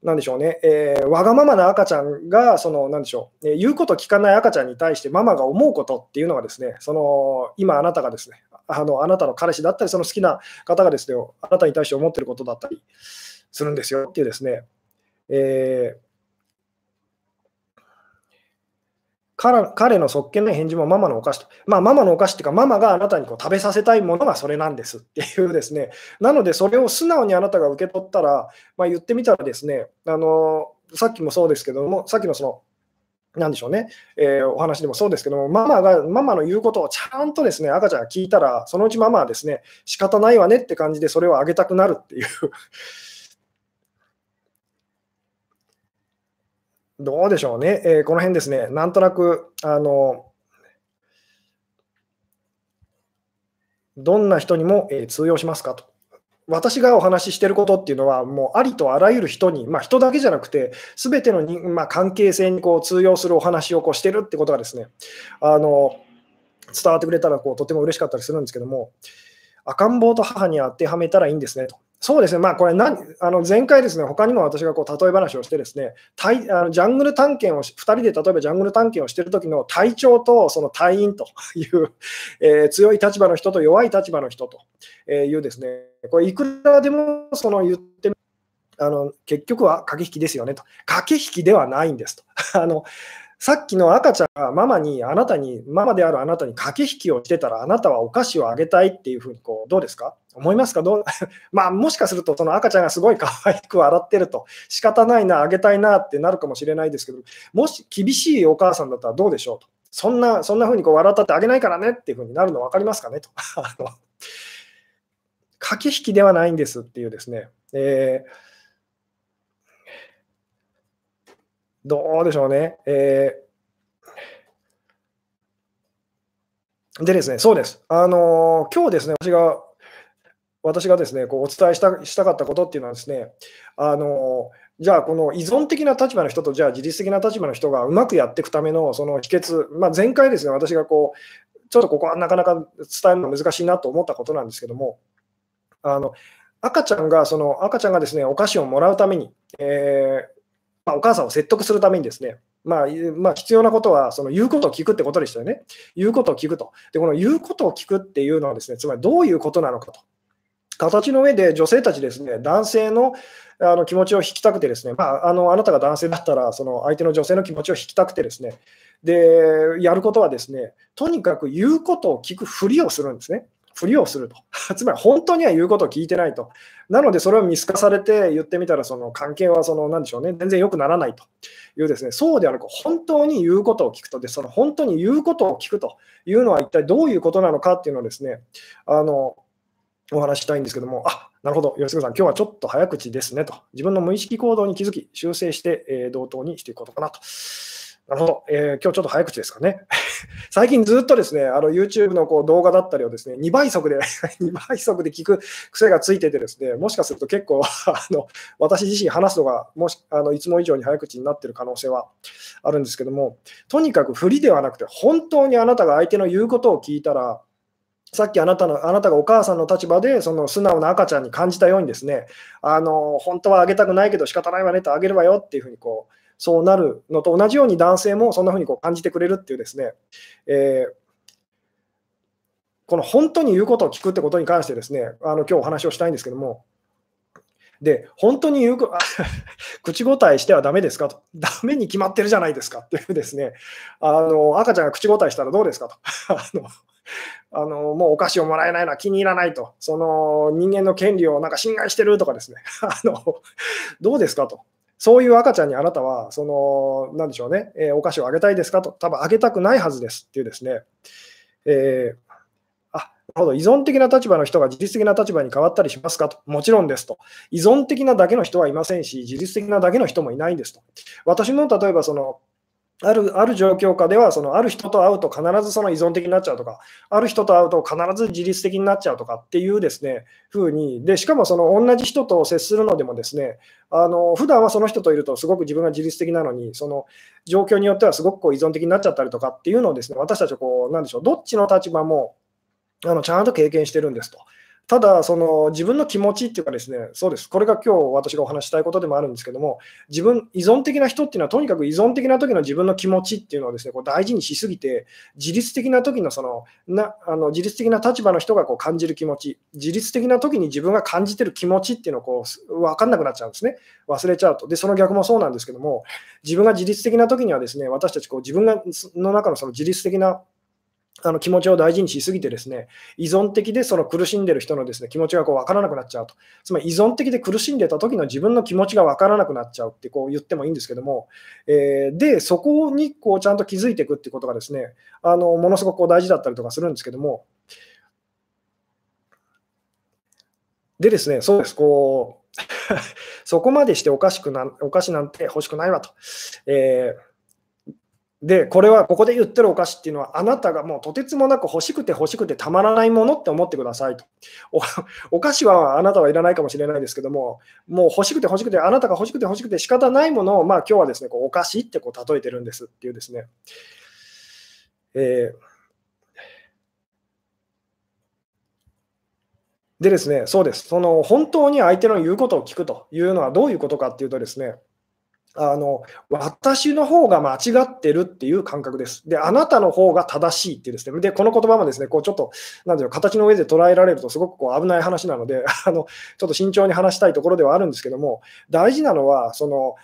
A: なんでしょうね、えー、わがままな赤ちゃんが、その、なんでしょう、えー、言うこと聞かない赤ちゃんに対してママが思うことっていうのがですね、その、今あなたがですね、あの、あなたの彼氏だったり、その好きな方がですね、あなたに対して思ってることだったりするんですよっていうですね、えー彼のそっけない返事もママのお菓子と。まあ、ママのお菓子っていうか、ママがあなたにこう食べさせたいものがそれなんですっていうですね。なので、それを素直にあなたが受け取ったら、まあ、言ってみたらですね、あのさっきもそうですけども、さっきのその、なんでしょうね、えー、お話でもそうですけども、ママが、ママの言うことをちゃんとですね、赤ちゃんが聞いたら、そのうちママはですね、仕方ないわねって感じで、それをあげたくなるっていうどうでしょうね、えー、この辺ですね、なんとなく、あの、どんな人にも、えー、通用しますかと。私がお話ししていることっていうのは、もうありとあらゆる人に、まあ、人だけじゃなくて、すべてのに、まあ、関係性にこう通用するお話をこうしてるってことがですね、あの伝わってくれたらこうとても嬉しかったりするんですけども、赤ん坊と母に当てはめたらいいんですねと。そうですね、まあ、これ何、あの前回ですね、他にも私がこう例え話をして、ですねあのジャングル探検を、2人で例えばジャングル探検をしている時の隊長とその隊員と *laughs* いう、えー、強い立場の人と弱い立場の人というですね、これいくらでもその言ってあの結局は駆け引きですよねと、駆け引きではないんですと。*laughs* あのさっきの赤ちゃんがママに、あなたに、ママであるあなたに駆け引きをしてたら、あなたはお菓子をあげたいっていうふうにこう、どうですか？思いますか？どう？*laughs* まあ、もしかすると、その赤ちゃんがすごい可愛く笑ってると、仕方ないな、あげたいなってなるかもしれないですけど、もし厳しいお母さんだったらどうでしょうと。そんな、そんなふうにこう笑ったってあげないからねっていうふうになるの分かりますかね？と。*laughs* あの駆け引きではないんですっていうですね。えーどうでしょうね。えー、でですね、そうです。あのー、今日ですね、私が、私がですね、こうお伝えしたしたかったことっていうのはですね、あのー、じゃあ、この依存的な立場の人と、じゃあ自律的な立場の人がうまくやっていくためのその秘訣、まあ、前回ですね、私がこう、ちょっとここはなかなか伝えるの難しいなと思ったことなんですけども、あの赤ちゃんが、その赤ちゃんがですね、お菓子をもらうために、えーまあ、お母さんを説得するためにですね、まあ、まあ、必要なことは、その言うことを聞くってことでしたよね。言うことを聞くと。で、この言うことを聞くっていうのはですね、つまりどういうことなのかと。形の上で女性たちですね、男性のあの気持ちを引きたくてですね、まあ、あのあなたが男性だったら、その相手の女性の気持ちを引きたくてですね、で、やることはですね、とにかく言うことを聞くふりをするんですね。ふりをすると。*laughs* つまり本当には言うことを聞いてないと。なので、それを見透かされて言ってみたら、その関係はその、なんでしょうね、全然良くならないというですね、そうではなく、本当に言うことを聞くと、で、その本当に言うことを聞くというのは一体どういうことなのかっていうのをですね、あの、お話したいんですけども、あなるほど、吉純さん、今日はちょっと早口ですねと、自分の無意識行動に気づき、修正して、えー、同等にしていくことかなと。なるほど、えー、今日ちょっと早口ですかね。*laughs* 最近ずっとですね、あの YouTube のこう動画だったりをですね、2倍速で *laughs* 2倍速で聞く癖がついててですね、もしかすると結構 *laughs* あの私自身話すのがもしあのいつも以上に早口になってる可能性はあるんですけども、とにかく振りではなくて、本当にあなたが相手の言うことを聞いたら、さっきあなたのあなたがお母さんの立場でその素直な赤ちゃんに感じたようにですね、あの本当はあげたくないけど仕方ないわねとあげるわよっていうふうにこうそうなるのと同じように男性もそんなふうにこう感じてくれるっていうですね、えー、この本当に言うことを聞くってことに関してですね、あの今日お話をしたいんですけども、で、本当に言う *laughs* 口答えしてはだめですかと、だめに決まってるじゃないですか。っていうですね、あの赤ちゃんが口答えしたらどうですかと。*laughs* あのあのもうお菓子をもらえないのは気に入らないと、その人間の権利をなんか侵害してるとかですね、*laughs* あのどうですかと、そういう赤ちゃんにあなたは、その、なんでしょうね、えー、お菓子をあげたいですかと、多分あげたくないはずですっていうですね、えー、あ、なるほど、依存的な立場の人が自律的な立場に変わったりしますかと、もちろんですと。依存的なだけの人はいませんし、自律的なだけの人もいないんですと。私の例えばそのあるある状況下ではその、ある人と会うと必ずその依存的になっちゃうとか、ある人と会うと必ず自律的になっちゃうとかっていうですね、風に、で、しかもその同じ人と接するのでもですね、あの普段はその人といるとすごく自分が自律的なのに、その状況によってはすごくこう依存的になっちゃったりとかっていうのをですね、私たちはこう、なんでしょう、どっちの立場もあのちゃんと経験してるんですと。ただ、その自分の気持ちっていうかですね、そうです、これが今日私がお話したいことでもあるんですけども、自分、依存的な人っていうのは、とにかく依存的な時の自分の気持ちっていうのをですね、こう大事にしすぎて、自律的な時のそのなあの自律的な立場の人がこう感じる気持ち、自律的な時に自分が感じてる気持ちっていうのをこう分かんなくなっちゃうんですね、忘れちゃうと。で、その逆もそうなんですけども、自分が自律的な時にはですね、私たちこう自分がの中のその自律的なあの気持ちを大事にしすぎて、ですね依存的でその苦しんでる人のですね気持ちがこう分からなくなっちゃうと、つまり依存的で苦しんでた時の自分の気持ちが分からなくなっちゃうってこう言ってもいいんですけども、えー、で、そこにこうちゃんと気づいていくってことがですねあのものすごくこう大事だったりとかするんですけども、でですね、そうです、こう *laughs* そこまでしておかしくなお菓子なんて欲しくないわと。えーで、これはここで言ってるお菓子っていうのは、あなたがもうとてつもなく欲しくて欲しくてたまらないものって思ってくださいと。お菓子はあなたはいらないかもしれないですけども、もう欲しくて欲しくて、あなたが欲しくて欲しくて仕方ないものを、まあ今日はですね、こうお菓子ってこう例えてるんですっていうですね。えーでですね、そうです。その本当に相手の言うことを聞くというのはどういうことかっていうとですね、あの私の方が間違ってるっていう感覚です。で、あなたの方が正しいっていうですね、で、この言葉もですね、こうちょっと、なんていう形の上で捉えられるとすごくこう危ない話なので、*laughs* あのちょっと慎重に話したいところではあるんですけども、大事なのは、その、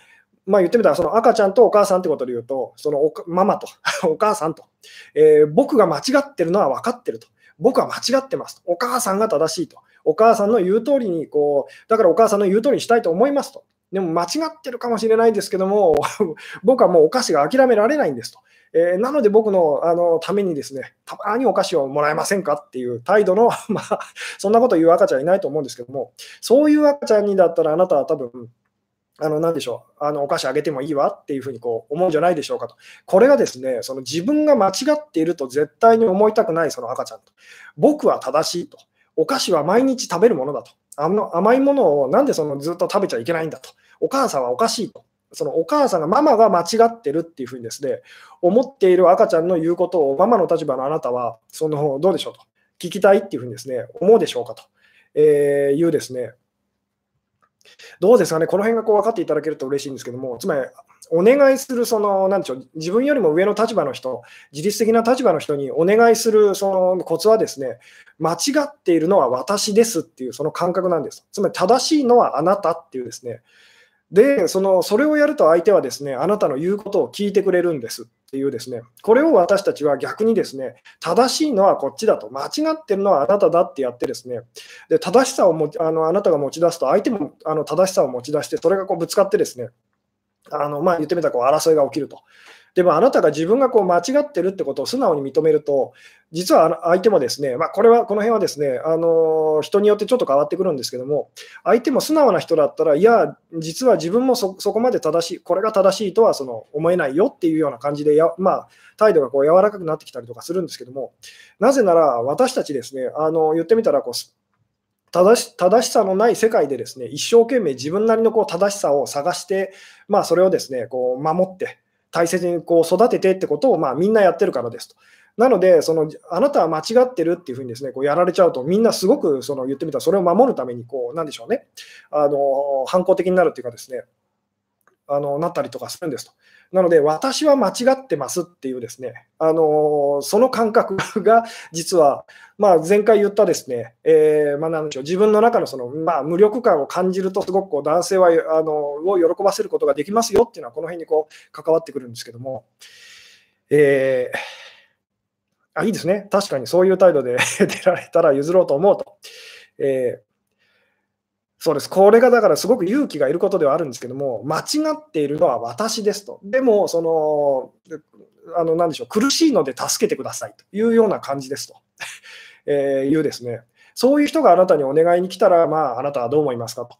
A: まあ、言ってみたら、その赤ちゃんとお母さんってことで言うと、そのママと *laughs* お母さんと、えー、僕が間違ってるのは分かってると。僕は間違ってますと。お母さんが正しいと。お母さんの言う通りにこう、だからお母さんの言う通りにしたいと思いますと。でも間違ってるかもしれないですけども、*laughs* 僕はもうお菓子が諦められないんですと。えー、なので僕のあのためにですね、たまにお菓子をもらえませんかっていう態度の、*laughs* まあ、そんなこと言う赤ちゃんいないと思うんですけども、そういう赤ちゃんにだったらあなたは多分、あの、なんでしょう、あの、お菓子あげてもいいわっていうふうにこう思うんじゃないでしょうかと。これがですね、その自分が間違っていると絶対に思いたくないその赤ちゃんと。僕は正しいと。お菓子は毎日食べるものだと。あの甘いものをなんでそのずっと食べちゃいけないんだと。お母さんはおかしいと。そのお母さんがママが間違ってるっていうふうにですね、思っている赤ちゃんの言うことをママの立場のあなたは、その方どうでしょうと。聞きたいっていうふうにですね、思うでしょうかと、えー、いうですね、どうですかね、この辺がこう分かっていただけると嬉しいんですけども、つまり、お願いする、その、なんでしょう、自分よりも上の立場の人、自律的な立場の人にお願いするそのコツはですね、間違っているのは私ですっていうその感覚なんです。つまり正しいのはあなたっていうですね、で、そのそれをやると相手はですね、あなたの言うことを聞いてくれるんです。っていうですね、これを私たちは逆にですね、正しいのはこっちだと、間違ってるのはあなただってやってですね、で正しさをもあのあなたが持ち出すと、相手もあの正しさを持ち出して、それがこうぶつかってですね、あのまあ、言ってみたらこう争いが起きると。でもあなたが自分がこう間違ってるってことを素直に認めると、実は相手もですね、まあ、これは、この辺はですね、あの人によってちょっと変わってくるんですけども、相手も素直な人だったら、いや、実は自分もそこまで正しい、これが正しいとはその思えないよっていうような感じでや、まあ、態度がこう柔らかくなってきたりとかするんですけども、なぜなら私たちですね、あの言ってみたらこう、正し正しさのない世界でですね一生懸命自分なりのこう正しさを探して、まあ、それをですねこう守って、大切にこう育ててってことをまあみんなやってるからですと。なので、そのあなたは間違ってるっていうふうにですねこうやられちゃうと、みんなすごくその言ってみたら、それを守るためにこう、なんでしょうね、あの反抗的になるっていうかですね、あのなったりとかするんですと。なので、私は間違ってますっていうですね、あのその感覚が実は、まあ、前回言ったですね、えー、まあ、でしょう自分の中のその、まあ、無力感を感じると、すごくこう男性はあのを喜ばせることができますよっていうのは、この辺にこう関わってくるんですけども、えー、あいいですね、確かにそういう態度で *laughs* 出られたら譲ろうと思うと。えーそうです。これがだからすごく勇気がいることではあるんですけども、間違っているのは私ですと。でも、その、あの、なでしょう、苦しいので助けてくださいというような感じですと。*laughs* えー、いうですね。そういう人があなたにお願いに来たら、まあ、あなたはどう思いますかと。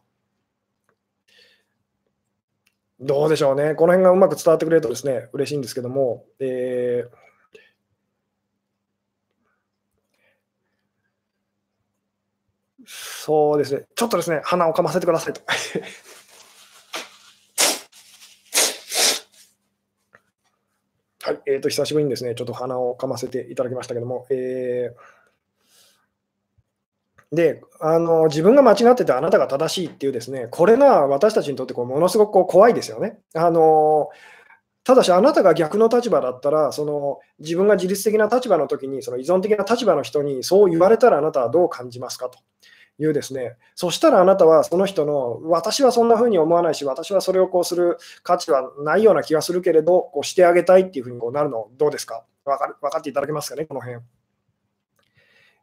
A: どうでしょうね。この辺がうまく伝わってくれるとですね、嬉しいんですけども、えーそうですね。ちょっとですね、鼻をかませてくださいと。*laughs* はい、えーと、久しぶりにですね、ちょっと鼻をかませていただきましたけども、えー、であの自分が間違っててあなたが正しいっていうですね、これが私たちにとってこうものすごくこう怖いですよね。あのただし、あなたが逆の立場だったら、その自分が自律的な立場の時に、その依存的な立場の人にそう言われたらあなたはどう感じますかと。いうですね、そしたらあなたはその人の、私はそんな風に思わないし、私はそれをこうする価値はないような気がするけれど、こうしてあげたいっていう風にこうなるの、どうですか？分か分かっていただけますかね、この辺。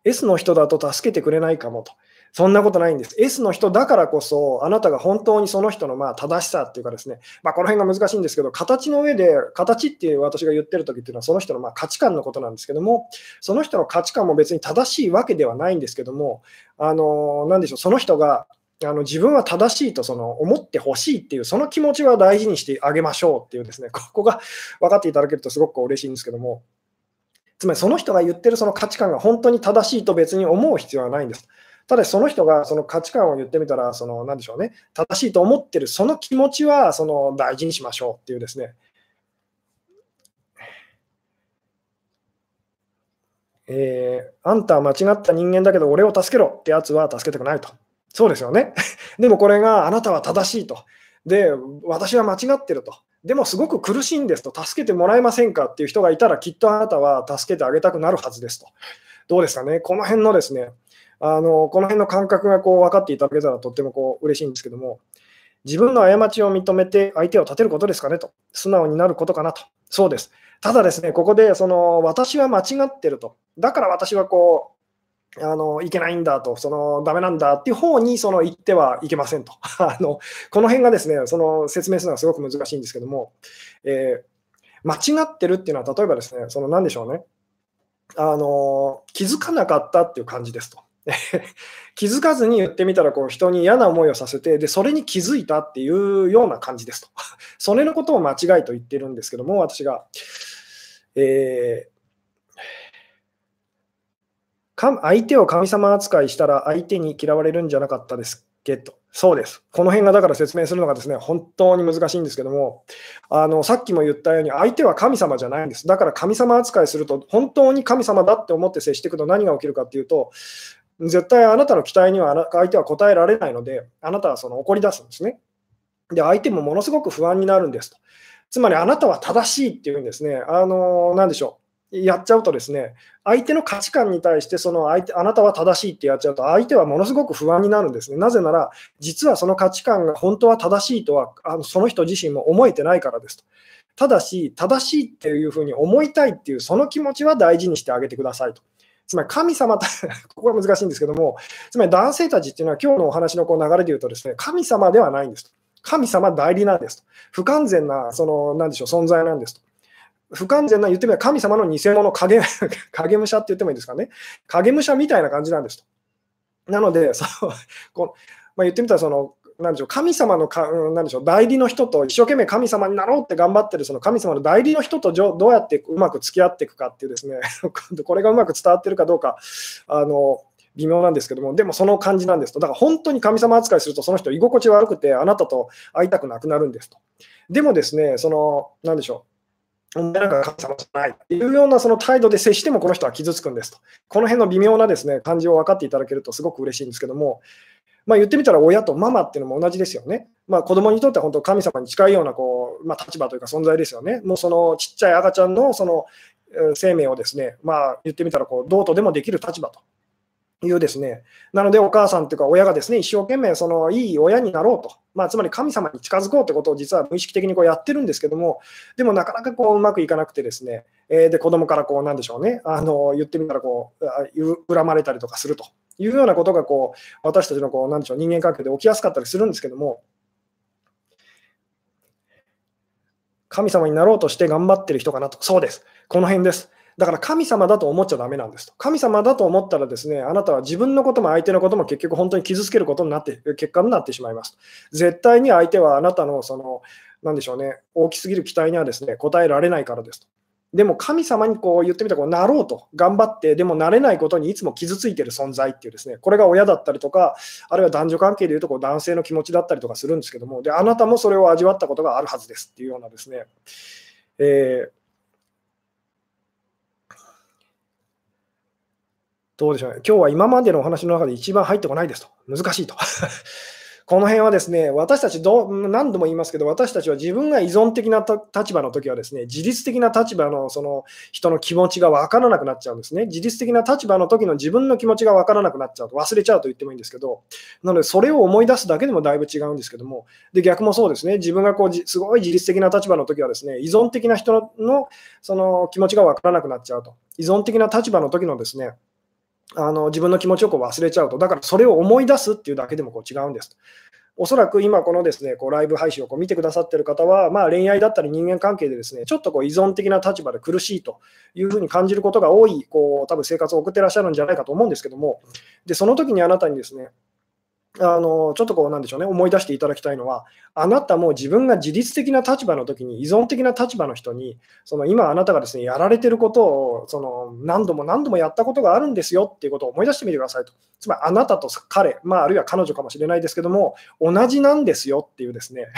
A: S の人だと助けてくれないかもと。そんなことないんです。S の人だからこそ、あなたが本当にその人のまあ正しさっていうかですね、まあ、この辺が難しいんですけど、形の上で、形っていう私が言ってる時っていうのは、その人のまあ価値観のことなんですけども、その人の価値観も別に正しいわけではないんですけども、あのなんでしょう、その人があの自分は正しいとその思ってほしいっていう、その気持ちは大事にしてあげましょうっていうですね、ここが分かっていただけるとすごく嬉しいんですけども、つまりその人が言ってるその価値観が本当に正しいと別に思う必要はないんです。ただその人がその価値観を言ってみたら、その何でしょうね、正しいと思ってるその気持ちはその大事にしましょうっていうですね。えー、あんたは間違った人間だけど俺を助けろってやつは助けたくないと。そうですよね。*laughs* でもこれがあなたは正しいと。で、私は間違ってると。でもすごく苦しいんですと。助けてもらえませんかっていう人がいたらきっとあなたは助けてあげたくなるはずですと。どうですかね。この辺のですね、あのこの辺の感覚がこう分かっていただけたらとってもこう嬉しいんですけども、自分の過ちを認めて相手を立てることですかねと、素直になることかなと、そうです。ただですね、ここでその私は間違ってると、だから私はこう、あのいけないんだと、そのダメなんだっていう方にその言ってはいけませんと。*laughs* あのこの辺がですね、その説明するのはすごく難しいんですけども、えー、間違ってるっていうのは、例えばですね、その何でしょうね、あの気づかなかったっていう感じですと。*laughs* 気づかずに言ってみたらこう人に嫌な思いをさせてでそれに気づいたっていうような感じですと。*laughs* それのことを間違いと言ってるんですけども私が、えー、相手を神様扱いしたら相手に嫌われるんじゃなかったですけどそうです。この辺がだから説明するのがですね、本当に難しいんですけども、あのさっきも言ったように、相手は神様じゃないんです。だから神様扱いすると、本当に神様だって思って接していくと何が起きるかっていうと、絶対あなたの期待には相手は応えられないので、あなたはその怒り出すんですね。で、相手もものすごく不安になるんですと。つまりあなたは正しいっていうんですね、あのー、でしょう、やっちゃうとですね、相手の価値観に対してその相手、あなたは正しいってやっちゃうと、相手はものすごく不安になるんですね。なぜなら、実はその価値観が本当は正しいとは、あのその人自身も思えてないからですと。ただし、正しいっていうふうに思いたいっていう、その気持ちは大事にしてあげてくださいと。つまり神様 *laughs* ここは難しいんですけども、つまり男性たちっていうのは今日のお話のこう流れで言うとですね、神様ではないんですと。神様代理なんですと。不完全な、その、なんでしょう、存在なんですと。不完全な、言ってみれば神様の偽物、影 *laughs* 影武者って言ってもいいですかね。影武者みたいな感じなんですと。なので、そのこまあ、言ってみたらその、なんでしょう神様のか、なんでしょう代理の人と一生懸命神様になろうって頑張ってるその神様の代理の人とどうやってうまく付き合っていくかっていうですね *laughs* これがうまく伝わってるかどうかあの微妙なんですけどもでもその感じなんですとだから本当に神様扱いするとその人居心地悪くてあなたと会いたくなくなるんですとでもですねそのなんでしょうお前なんか神様じゃないっていうようなその態度で接してもこの人は傷つくんですと。この辺の微妙なですね感じを分かっていただけるとすごく嬉しいんですけども、まあ、言ってみたら親とママっていうのも同じですよね。まあ、子供にとっては本当神様に近いようなこう、まあ、立場というか存在ですよね。もうそのちっちゃい赤ちゃんのその生命をですね、まあ、言ってみたらこう、どうとでもできる立場というですね、なのでお母さんというか親がですね、一生懸命そのいい親になろうと、まあ、つまり神様に近づこうということを実は無意識的にこうやってるんですけども、でもなかなかこううまくいかなくてですね、えー、で子供からこうなんでしょうね、あの言ってみたらこう恨まれたりとかすると。いうようなことがこう私たちのこうなんでしょう人間関係で起きやすかったりするんですけども、神様になろうとして頑張ってる人かなと、そうです、この辺です。だから神様だと思っちゃだめなんですと。神様だと思ったらですね、あなたは自分のことも相手のことも結局本当に傷つけることになって、結果になってしまいます。絶対に相手はあなたのその、なんでしょうね、大きすぎる期待にはですね、応えられないからですと。でも神様にこう言ってみたらこうなろうと頑張って、でもなれないことにいつも傷ついてる存在っていうですね、これが親だったりとか、あるいは男女関係でいうとこう男性の気持ちだったりとかするんですけども、であなたもそれを味わったことがあるはずですっていうようなですね、えーどうでしょうね。今日は今までのお話の中で一番入ってこないですと。難しいと。この辺はですね、私たちど、何度も言いますけど、私たちは自分が依存的な立場の時はですね、自律的な立場のその人の気持ちが分からなくなっちゃうんですね。自律的な立場の時の自分の気持ちが分からなくなっちゃうと、忘れちゃうと言ってもいいんですけど、なので、それを思い出すだけでもだいぶ違うんですけども、で逆もそうですね、自分がこうすごい自律的な立場の時はですね、依存的な人のその気持ちが分からなくなっちゃうと。依存的な立場の時のですね、あの自分の気持ちをこう忘れちゃうと、だからそれを思い出すっていうだけでもこう違うんです。おそらく今、このですねこうライブ配信をこう見てくださってる方は、まあ、恋愛だったり人間関係でですねちょっとこう依存的な立場で苦しいというふうに感じることが多い、こう多分生活を送ってらっしゃるんじゃないかと思うんですけども、でその時にあなたにですねあのちょっとこうなんでしょうね、思い出していただきたいのは、あなたも自分が自律的な立場の時に、依存的な立場の人に、その今あなたがですねやられてることをその何度も何度もやったことがあるんですよっていうことを思い出してみてくださいと。つまりあなたと彼、まあ、あるいは彼女かもしれないですけども、同じなんですよっていうですね。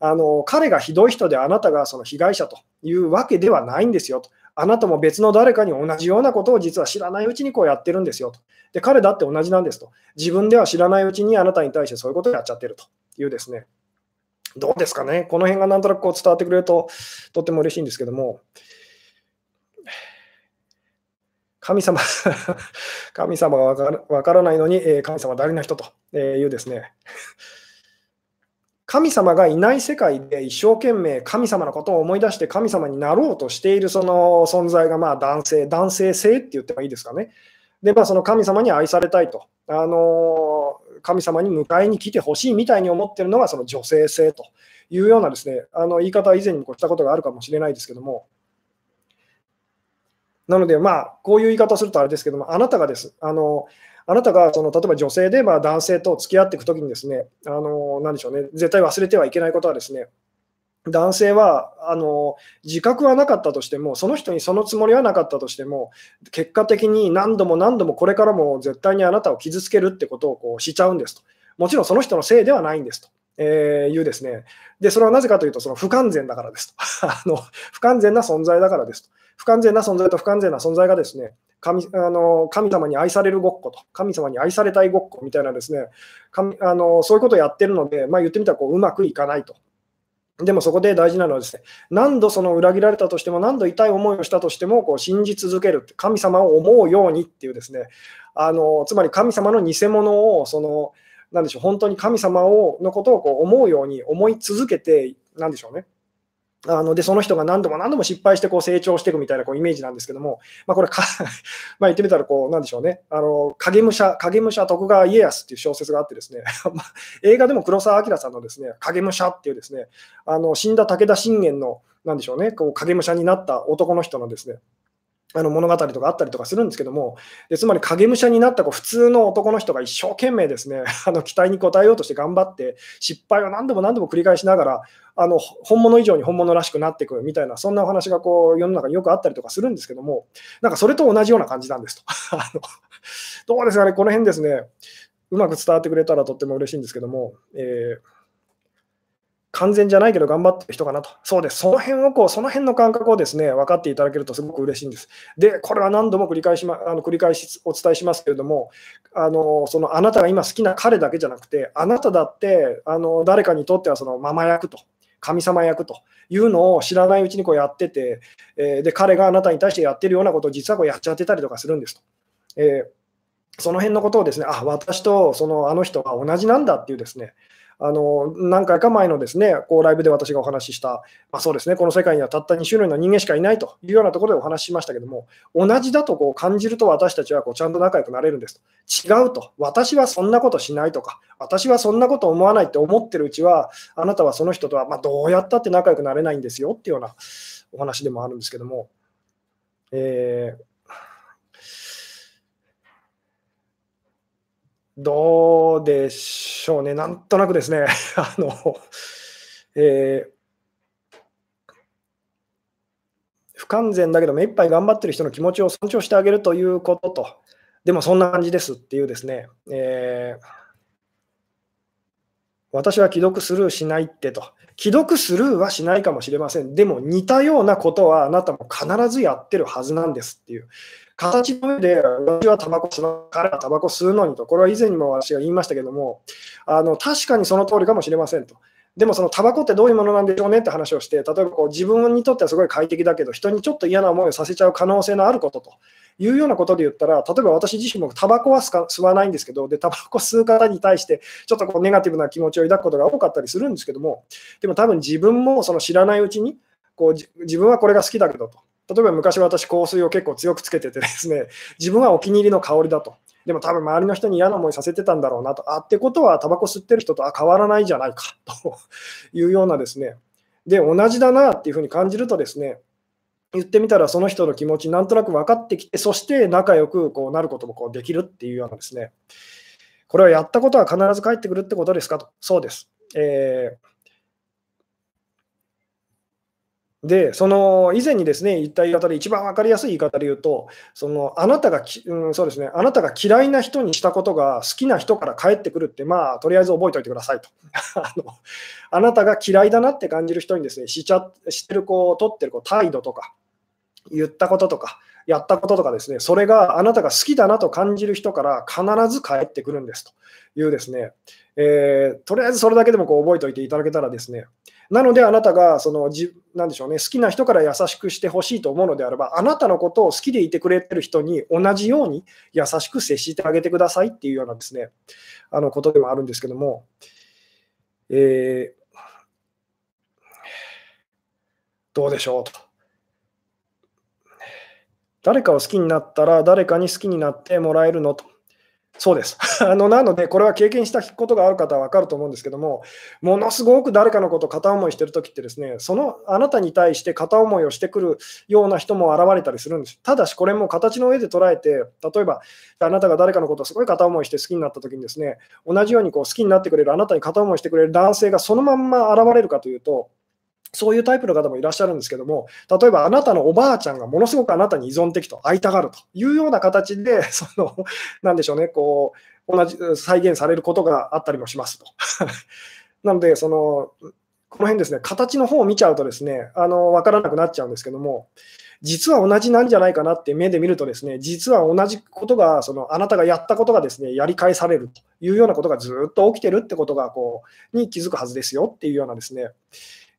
A: あの彼がひどい人であなたがその被害者というわけではないんですよと。あなたも別の誰かに同じようなことを実は知らないうちにこうやってるんですよと。で、彼だって同じなんですと。自分では知らないうちにあなたに対してそういうことをやっちゃってるというですね。どうですかね？この辺がなんとなくこう伝わってくれるととっても嬉しいんですけども。神様 *laughs* 神様がわからないのに、神様は誰な人というですね。神様がいない世界で一生懸命神様のことを思い出して神様になろうとしているその存在がまあ男性、男性性って言ってもいいですかね。で、まあ、その神様に愛されたいと、あの神様に迎えに来てほしいみたいに思ってるのがその女性性というようなですね、あの言い方は以前にもしたことがあるかもしれないですけども、なので、まあ、こういう言い方をするとあれですけども、あなたがです、あのあなたがその例えば女性でまあ男性と付き合っていくときにですね、あの何でしょうね、絶対忘れてはいけないことはですね、男性はあの自覚はなかったとしても、その人にそのつもりはなかったとしても、結果的に何度も何度もこれからも絶対にあなたを傷つけるってことをこうしちゃうんですと。もちろんその人のせいではないんですと。えー、いうですね。で、それはなぜかというと、その不完全だからですと。*laughs* あの不完全な存在だからですと。不完全な存在と不完全な存在がですね、神あの神様に愛されるごっこと、神様に愛されたいごっこみたいなですね、神あのそういうことをやってるので、まあ、言ってみたらこううまくいかないと。でもそこで大事なのはですね、何度その裏切られたとしても、何度痛い思いをしたとしても、こう信じ続ける、神様を思うようにっていうですね、あのつまり神様の偽物を、その、なんでしょう、本当に神様をのことをこう思うように思い続けて、なんでしょうね、あのでその人が何度も何度も失敗してこう成長していくみたいなこうイメージなんですけども、まあ、これか *laughs* ま言ってみたらこう、なんでしょうね、あの影武者、影武者徳川家康っていう小説があってですね、*laughs* 映画でも黒澤明さんのですね影武者っていうですねあの死んだ武田信玄のなんでしょうね、こう影武者になった男の人のですねあの物語とかあったりとかするんですけども、でつまり影武者になったこう普通の男の人が一生懸命ですね、*laughs* あの期待に応えようとして頑張って、失敗を何度も何度も繰り返しながら、あの本物以上に本物らしくなっていくみたいな、そんなお話がこう世の中によくあったりとかするんですけども、なんかそれと同じような感じなんですと。*laughs* あのどうですかね、この辺ですね、うまく伝わってくれたらとっても嬉しいんですけども、えー完全じゃないけど頑張ってる人かなと。そうです。その辺をこう、その辺の感覚をですね、分かっていただけるとすごく嬉しいんです。で、これは何度も繰り返し、ま、あの繰り返しお伝えしますけれども、あのそのあなたが今好きな彼だけじゃなくて、あなただってあの誰かにとってはそのママ役と、神様役というのを知らないうちにこうやってて、えー、で彼があなたに対してやってるようなことを実はこうやっちゃってたりとかするんですと。えーその辺のことをですね、あ、私とそのあの人が同じなんだっていうですね、あの何回か前のですねこうライブで私がお話しした、まあ、そうですね、この世界にはたった2種類の人間しかいないというようなところでお話ししましたけども、同じだとこう感じると私たちはこうちゃんと仲良くなれるんですと。違うと、私はそんなことしないとか、私はそんなこと思わないって思ってるうちは、あなたはその人とはまどうやったって仲良くなれないんですよっていうようなお話でもあるんですけども。えーどうでしょうね、なんとなくですね、*laughs* あの、えー、不完全だけど目いっぱい頑張ってる人の気持ちを尊重してあげるということと、でもそんな感じですっていうですね、えー、私は既読スルーしないってと、既読スルーはしないかもしれません。でも似たようなことはあなたも必ずやってるはずなんですっていう。形の上で、私はタバコ吸うの、彼はタバコ吸うのにと、これは以前にも私が言いましたけども、あの確かにその通りかもしれませんと。でもそのタバコってどういうものなんでしょうねって話をして、例えばこう自分にとってはすごい快適だけど、人にちょっと嫌な思いをさせちゃう可能性のあることというようなことで言ったら、例えば私自身もタバコは吸わないんですけど、でタバコ吸う方に対して、ちょっとこうネガティブな気持ちを抱くことが多かったりするんですけども、でも多分自分もその知らないうちに、こう自分はこれが好きだけどと。例えば昔私香水を結構強くつけててですね、*laughs* 自分はお気に入りの香りだと。でも多分周りの人に嫌な思いさせてたんだろうなと。あってことはタバコ吸ってる人とあ変わらないじゃないか *laughs* というようなですね。で、同じだなっていうふうに感じるとですね、言ってみたらその人の気持ちなんとなく分かってきて、そして仲良くこうなることもこうできるっていうようなですね。これはやったことは必ず返ってくるってことですかと。そうです。えーで、その以前にですね言った言い方で一番分かりやすい言い方で言うと、そのあなたがうん、そうですね、あなたが嫌いな人にしたことが好きな人から返ってくるって、まあ、とりあえず覚えておいてくださいと。*laughs* あのあなたが嫌いだなって感じる人にですね、しちゃしてるこう、取ってるこう態度とか、言ったこととか、やったこととかですね、それがあなたが好きだなと感じる人から必ず返ってくるんですというですね、えー、とりあえずそれだけでもこう覚えておいていただけたらですね、なので、あなたがそのじなんでしょうね、好きな人から優しくしてほしいと思うのであれば、あなたのことを好きでいてくれてる人に同じように優しく接してあげてくださいっていうようなですね、あのことでもあるんですけども、えー、どうでしょうと。誰かを好きになったら、誰かに好きになってもらえるのと。そうです。*laughs* あのなので、これは経験したことがある方は分かると思うんですけども、ものすごく誰かのことを片思いしてるときってですね、そのあなたに対して片思いをしてくるような人も現れたりするんです。ただし、これも形の上で捉えて、例えば、あなたが誰かのことをすごい片思いして好きになったときにですね、同じようにこう好きになってくれる、あなたに片思いしてくれる男性がそのまんま現れるかというと、そういうタイプの方もいらっしゃるんですけども、例えばあなたのおばあちゃんがものすごくあなたに依存的と会いたがるというような形で、*laughs* その、なんでしょうね、こう、同じ、再現されることがあったりもしますと。*laughs* なので、その、この辺ですね、形の方を見ちゃうとですね、あの、わからなくなっちゃうんですけども、実は同じなんじゃないかなって目で見るとですね、実は同じことが、そのあなたがやったことがですね、やり返されるというようなことがずっと起きてるってことが、こう、に気づくはずですよっていうようなですね、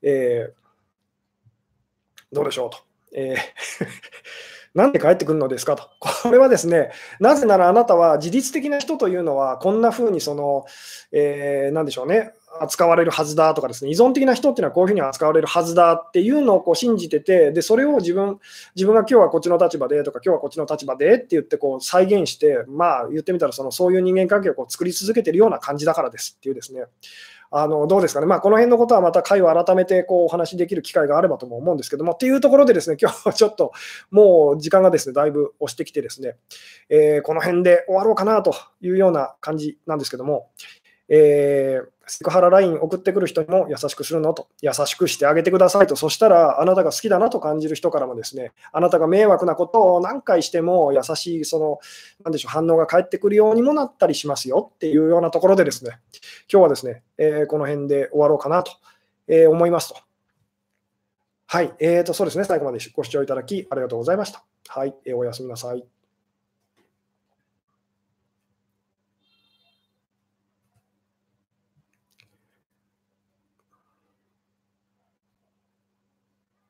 A: えー、どうでしょうと。えー *laughs* なんで帰ってくるのですかと。これはですね、なぜならあなたは自律的な人というのは、こんな風にその、えー、なんでしょうね、扱われるはずだとかですね、依存的な人っていうのはこういうふうに扱われるはずだっていうのをこう信じてて、で、それを自分、自分が今日はこっちの立場でとか、今日はこっちの立場でって言ってこう再現して、まあ言ってみたらそのそういう人間関係をこう作り続けてるような感じだからですっていうですね、あのどうですかね、まあ、この辺のことはまた会を改めてこうお話しできる機会があればとも思うんですけども、っていうところで、ですね *laughs* 今日はちょっともう時間がですねだいぶ押してきて、ですね、えー、この辺で終わろうかなというような感じなんですけども、えー、セクハラ LINE 送ってくる人にも優しくするのと、優しくしてあげてくださいと、そしたらあなたが好きだなと感じる人からもですね、あなたが迷惑なことを何回しても優しいその、なんでしょう、反応が返ってくるようにもなったりしますよっていうようなところでですね、今日はですね、えー、この辺で終わろうかなとえー、思いますと。はい、えーと、そうですね、最後までご視聴いただきありがとうございました。はい、えー、おやすみなさい。